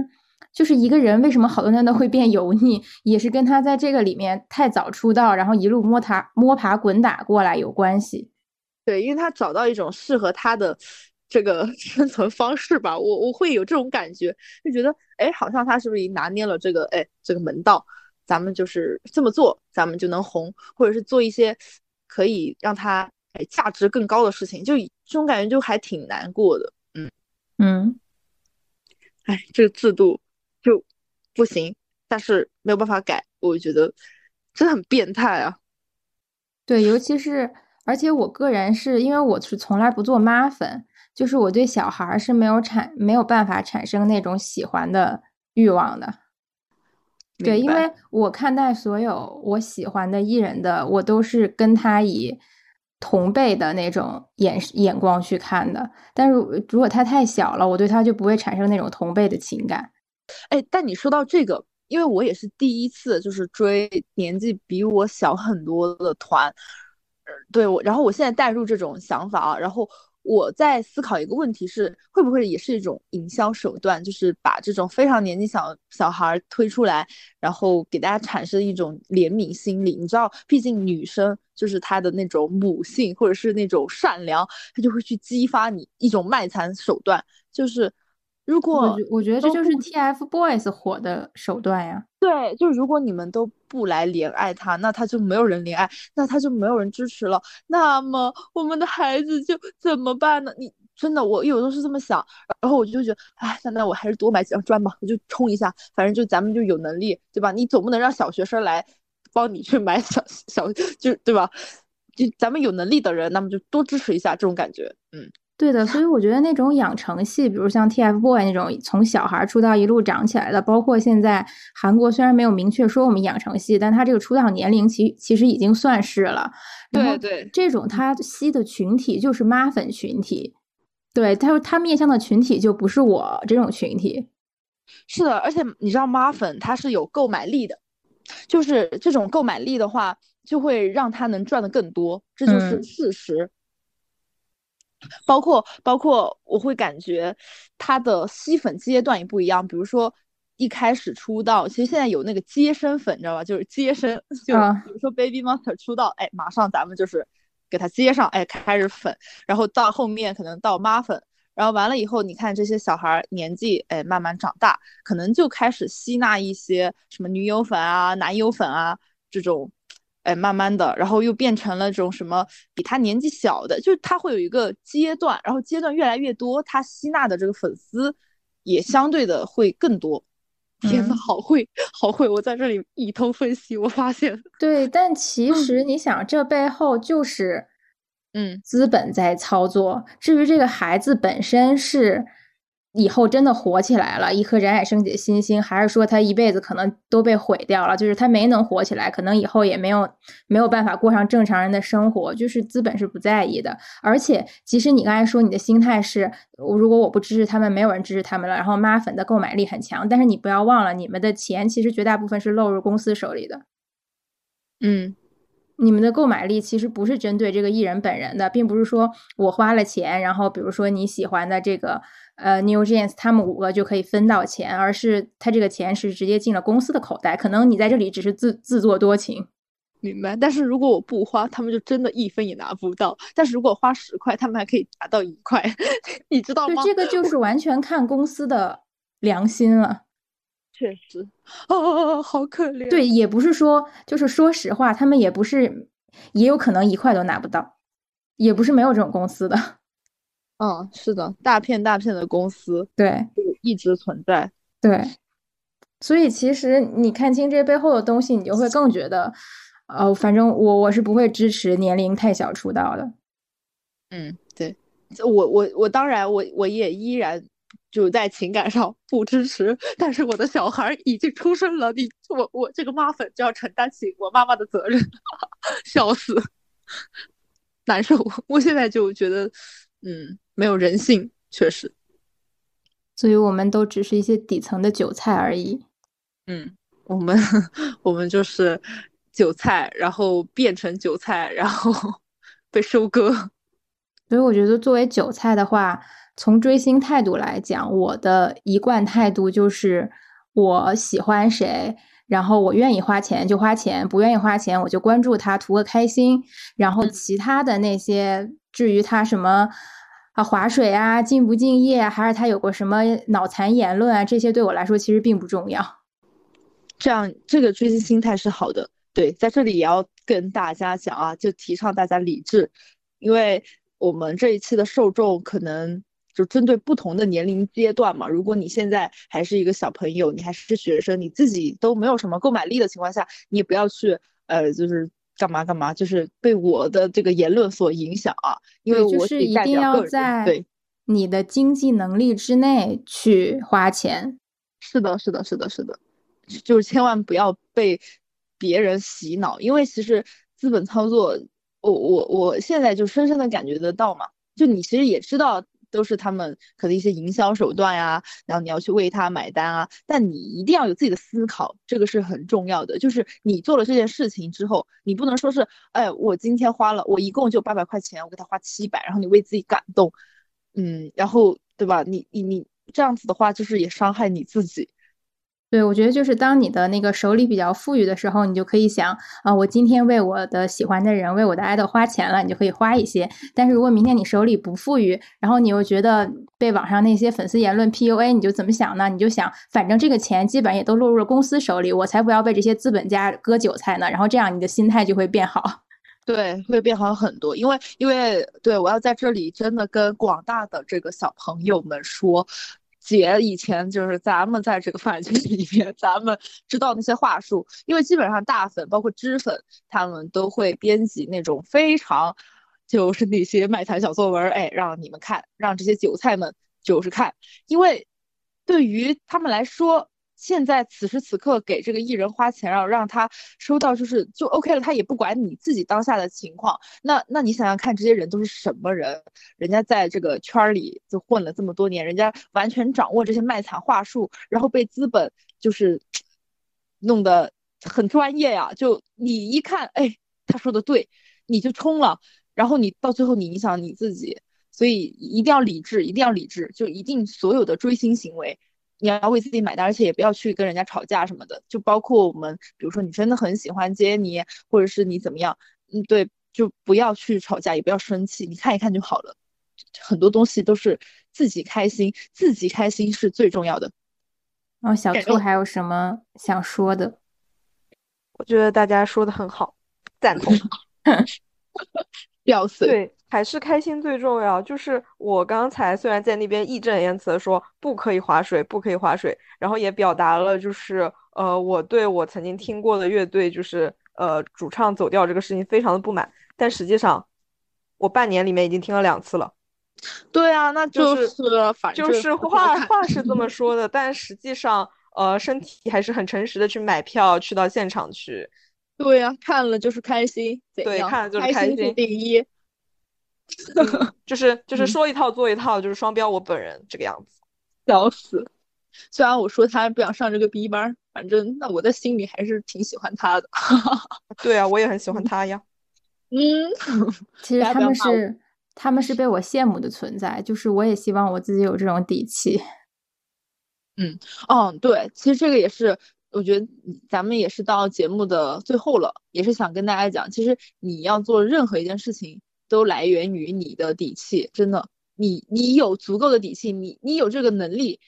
Speaker 2: 就是一个人为什么好端端的会变油腻，也是跟他在这个里面太早出道，然后一路摸爬摸爬滚打过来有关系。
Speaker 3: 对，因为他找到一种适合他的这个 [LAUGHS] 生存方式吧，我我会有这种感觉，就觉得哎，好像他是不是已经拿捏了这个哎这个门道，咱们就是这么做，咱们就能红，或者是做一些可以让他哎价值更高的事情，就这种感觉就还挺难过的。嗯
Speaker 2: 嗯，
Speaker 3: 哎，这个制度。就不行，但是没有办法改，我觉得真的很变态啊。
Speaker 2: 对，尤其是而且我个人是因为我是从来不做妈粉，就是我对小孩是没有产没有办法产生那种喜欢的欲望的。对，因为我看待所有我喜欢的艺人的，我都是跟他以同辈的那种眼眼光去看的。但是如果他太小了，我对他就不会产生那种同辈的情感。
Speaker 3: 哎，但你说到这个，因为我也是第一次，就是追年纪比我小很多的团，对我，然后我现在带入这种想法啊，然后我在思考一个问题是，会不会也是一种营销手段，就是把这种非常年纪小小孩推出来，然后给大家产生一种怜悯心理。你知道，毕竟女生就是她的那种母性或者是那种善良，她就会去激发你一种卖惨手段，就是。如果
Speaker 2: 我觉得这就是 TFBOYS 火的手段呀。
Speaker 3: 对，就如果你们都不来怜爱他，那他就没有人怜爱，那他就没有人支持了。那么我们的孩子就怎么办呢？你真的，我有时候是这么想，然后我就觉得，哎，那那我还是多买几张砖吧，我就冲一下，反正就咱们就有能力，对吧？你总不能让小学生来帮你去买小小，就对吧？就咱们有能力的人，那么就多支持一下，这种感觉，嗯。
Speaker 2: 对的，所以我觉得那种养成系，比如像 TFBOY 那种从小孩出道一路长起来的，包括现在韩国虽然没有明确说我们养成系，但他这个出道年龄其其实已经算是了。
Speaker 3: 对对，
Speaker 2: 这种他吸的群体就是妈粉群体，对他说他面向的群体就不是我这种群体。
Speaker 3: 是的，而且你知道妈粉他是有购买力的，就是这种购买力的话，就会让他能赚的更多，这就是事实。包括包括，我会感觉他的吸粉阶段也不一样。比如说一开始出道，其实现在有那个接生粉，你知道吧？就是接生，[LAUGHS] 就比如说 Baby Monster 出道，哎，马上咱们就是给他接上，哎，开始粉。然后到后面可能到妈粉，然后完了以后，你看这些小孩年纪哎慢慢长大，可能就开始吸纳一些什么女友粉啊、男友粉啊这种。哎，慢慢的，然后又变成了这种什么比他年纪小的，就是他会有一个阶段，然后阶段越来越多，他吸纳的这个粉丝也相对的会更多。天呐，好会，好会！我在这里一通分析，我发现，
Speaker 2: 对，但其实你想，这背后就是，
Speaker 3: 嗯，
Speaker 2: 资本在操作。至于这个孩子本身是。以后真的火起来了，一颗冉冉升起的新星，还是说他一辈子可能都被毁掉了？就是他没能火起来，可能以后也没有没有办法过上正常人的生活。就是资本是不在意的，而且即使你刚才说你的心态是，如果我不支持他们，没有人支持他们了，然后妈粉的购买力很强，但是你不要忘了，你们的钱其实绝大部分是落入公司手里的。
Speaker 3: 嗯，
Speaker 2: 你们的购买力其实不是针对这个艺人本人的，并不是说我花了钱，然后比如说你喜欢的这个。呃，New Jeans 他们五个就可以分到钱，而是他这个钱是直接进了公司的口袋。可能你在这里只是自自作多情，
Speaker 3: 明白？但是如果我不花，他们就真的一分也拿不到。但是如果花十块，他们还可以拿到一块，[LAUGHS] 你知道吗？
Speaker 2: 这个就是完全看公司的良心了。
Speaker 3: 确实，哦，好可怜。
Speaker 2: 对，也不是说，就是说实话，他们也不是，也有可能一块都拿不到，也不是没有这种公司的。
Speaker 3: 嗯，是的，大片大片的公司，
Speaker 2: 对，
Speaker 3: 一直存在，
Speaker 2: 对，所以其实你看清这背后的东西，你就会更觉得，呃，反正我我是不会支持年龄太小出道的。
Speaker 3: 嗯，对，我我我当然我我也依然就在情感上不支持，但是我的小孩已经出生了，你我我这个妈粉就要承担起我妈妈的责任，笑死，难受，[LAUGHS] 我现在就觉得，嗯。没有人性，确实，
Speaker 2: 所以我们都只是一些底层的韭菜而已。
Speaker 3: 嗯，我们我们就是韭菜，然后变成韭菜，然后 [LAUGHS] 被收割。
Speaker 2: 所以我觉得，作为韭菜的话，从追星态度来讲，我的一贯态度就是：我喜欢谁，然后我愿意花钱就花钱，不愿意花钱我就关注他，图个开心。然后其他的那些，至于他什么。划水啊，敬不敬业，还是他有过什么脑残言论啊？这些对我来说其实并不重要。
Speaker 3: 这样，这个追星心态是好的。对，在这里也要跟大家讲啊，就提倡大家理智，因为我们这一期的受众可能就针对不同的年龄阶段嘛。如果你现在还是一个小朋友，你还是学生，你自己都没有什么购买力的情况下，你也不要去呃，就是。干嘛干嘛？就是被我的这个言论所影响啊！因为我
Speaker 2: 是一定要在
Speaker 3: 对
Speaker 2: 你的经济能力之内去花钱。
Speaker 3: 是的，是的，是的，是的，就是千万不要被别人洗脑，因为其实资本操作，我我我现在就深深的感觉得到嘛，就你其实也知道。都是他们可能一些营销手段呀，然后你要去为他买单啊，但你一定要有自己的思考，这个是很重要的。就是你做了这件事情之后，你不能说是，哎，我今天花了，我一共就八百块钱，我给他花七百，然后你为自己感动，嗯，然后对吧？你你你这样子的话，就是也伤害你自己。
Speaker 2: 对，我觉得就是当你的那个手里比较富裕的时候，你就可以想啊，我今天为我的喜欢的人，为我的爱豆花钱了，你就可以花一些。但是如果明天你手里不富裕，然后你又觉得被网上那些粉丝言论 PUA，你就怎么想呢？你就想，反正这个钱基本也都落入了公司手里，我才不要被这些资本家割韭菜呢。然后这样你的心态就会变好，[LAUGHS]
Speaker 3: 对，会变好很多。因为，因为，对我要在这里真的跟广大的这个小朋友们说。姐以前就是咱们在这个饭圈里面，咱们知道那些话术，因为基本上大粉包括知粉，他们都会编辑那种非常，就是那些卖惨小作文，哎，让你们看，让这些韭菜们就是看，因为对于他们来说。现在此时此刻给这个艺人花钱，让让他收到就是就 OK 了，他也不管你自己当下的情况。那那你想想看，这些人都是什么人？人家在这个圈里就混了这么多年，人家完全掌握这些卖惨话术，然后被资本就是 [TSK] 弄得很专业呀。就你一看，哎，他说的对，你就冲了，然后你到最后你影响你自己，所以一定要理智，一定要理智，就一定所有的追星行为。你要为自己买单，而且也不要去跟人家吵架什么的。就包括我们，比如说你真的很喜欢杰尼，或者是你怎么样，嗯，对，就不要去吵架，也不要生气，你看一看就好了。很多东西都是自己开心，自己开心是最重要的。
Speaker 2: 哦，小兔还有什么想说的？
Speaker 1: 我觉得大家说的很好，赞同。[LAUGHS]
Speaker 3: 吊死。
Speaker 1: 对，还是开心最重要。就是我刚才虽然在那边义正言辞的说不可以划水，不可以划水，然后也表达了就是呃我对我曾经听过的乐队就是呃主唱走调这个事情非常的不满，但实际上我半年里面已经听了两次了。
Speaker 3: 对啊，那
Speaker 1: 就是
Speaker 3: 反正
Speaker 1: 就是话话是这么说的，但实际上呃身体还是很诚实的去买票去到现场去。
Speaker 3: 对呀，看了就是开心。
Speaker 1: 对，看了就是
Speaker 3: 开
Speaker 1: 心
Speaker 3: 第一。
Speaker 1: 就是就是说一套做一套，就是双标我本人这个样子。
Speaker 3: 笑死！虽然我说他不想上这个 B 班，反正那我在心里还是挺喜欢他的。[LAUGHS]
Speaker 1: 对啊，我也很喜欢他呀。[LAUGHS]
Speaker 3: 嗯，
Speaker 2: 其实他们是他们是被我羡慕的存在，就是我也希望我自己有这种底气。
Speaker 3: 嗯，哦，对，其实这个也是。我觉得咱们也是到节目的最后了，也是想跟大家讲，其实你要做任何一件事情，都来源于你的底气。真的，你你有足够的底气，你你有这个能力，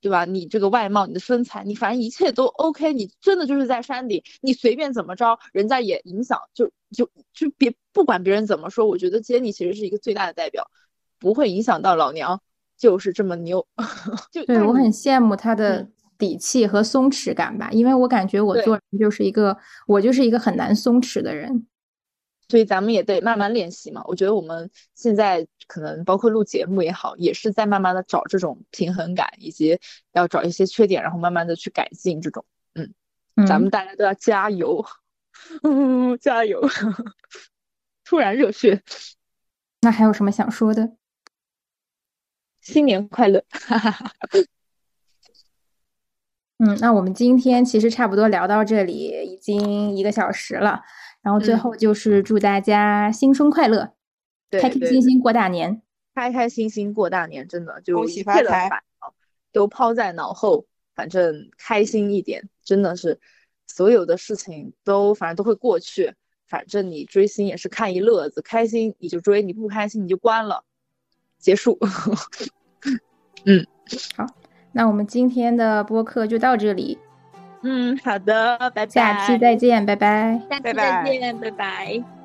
Speaker 3: 对吧？你这个外貌，你的身材，你反正一切都 OK。你真的就是在山顶，你随便怎么着，人家也影响，就就就别不管别人怎么说。我觉得 Jenny 其实是一个最大的代表，不会影响到老娘，就是这么牛。[LAUGHS] 就
Speaker 2: 对我很羡慕他的。底气和松弛感吧，因为我感觉我做人就是一个，我就是一个很难松弛的人，
Speaker 3: 所以咱们也得慢慢练习嘛。我觉得我们现在可能包括录节目也好，也是在慢慢的找这种平衡感，以及要找一些缺点，然后慢慢的去改进这种。嗯，咱们大家都要加油，嗯，[LAUGHS] 加油！[LAUGHS] 突然热血，
Speaker 2: 那还有什么想说的？
Speaker 3: 新年快乐！哈哈哈。
Speaker 2: 嗯，那我们今天其实差不多聊到这里，已经一个小时了。然后最后就是祝大家新春快乐，开开心心过大年，
Speaker 3: 开开心心过大年，真的就
Speaker 1: 恭喜发财，
Speaker 3: 都抛在脑后，反正开心一点，真的是所有的事情都反正都会过去。反正你追星也是看一乐子，开心你就追，你不开心你就关了，结束。嗯，[LAUGHS]
Speaker 2: 好。那我们今天的播客就到这里。
Speaker 3: 嗯，好的，拜拜。
Speaker 2: 下期再见，拜拜。
Speaker 3: 下期再见，拜拜。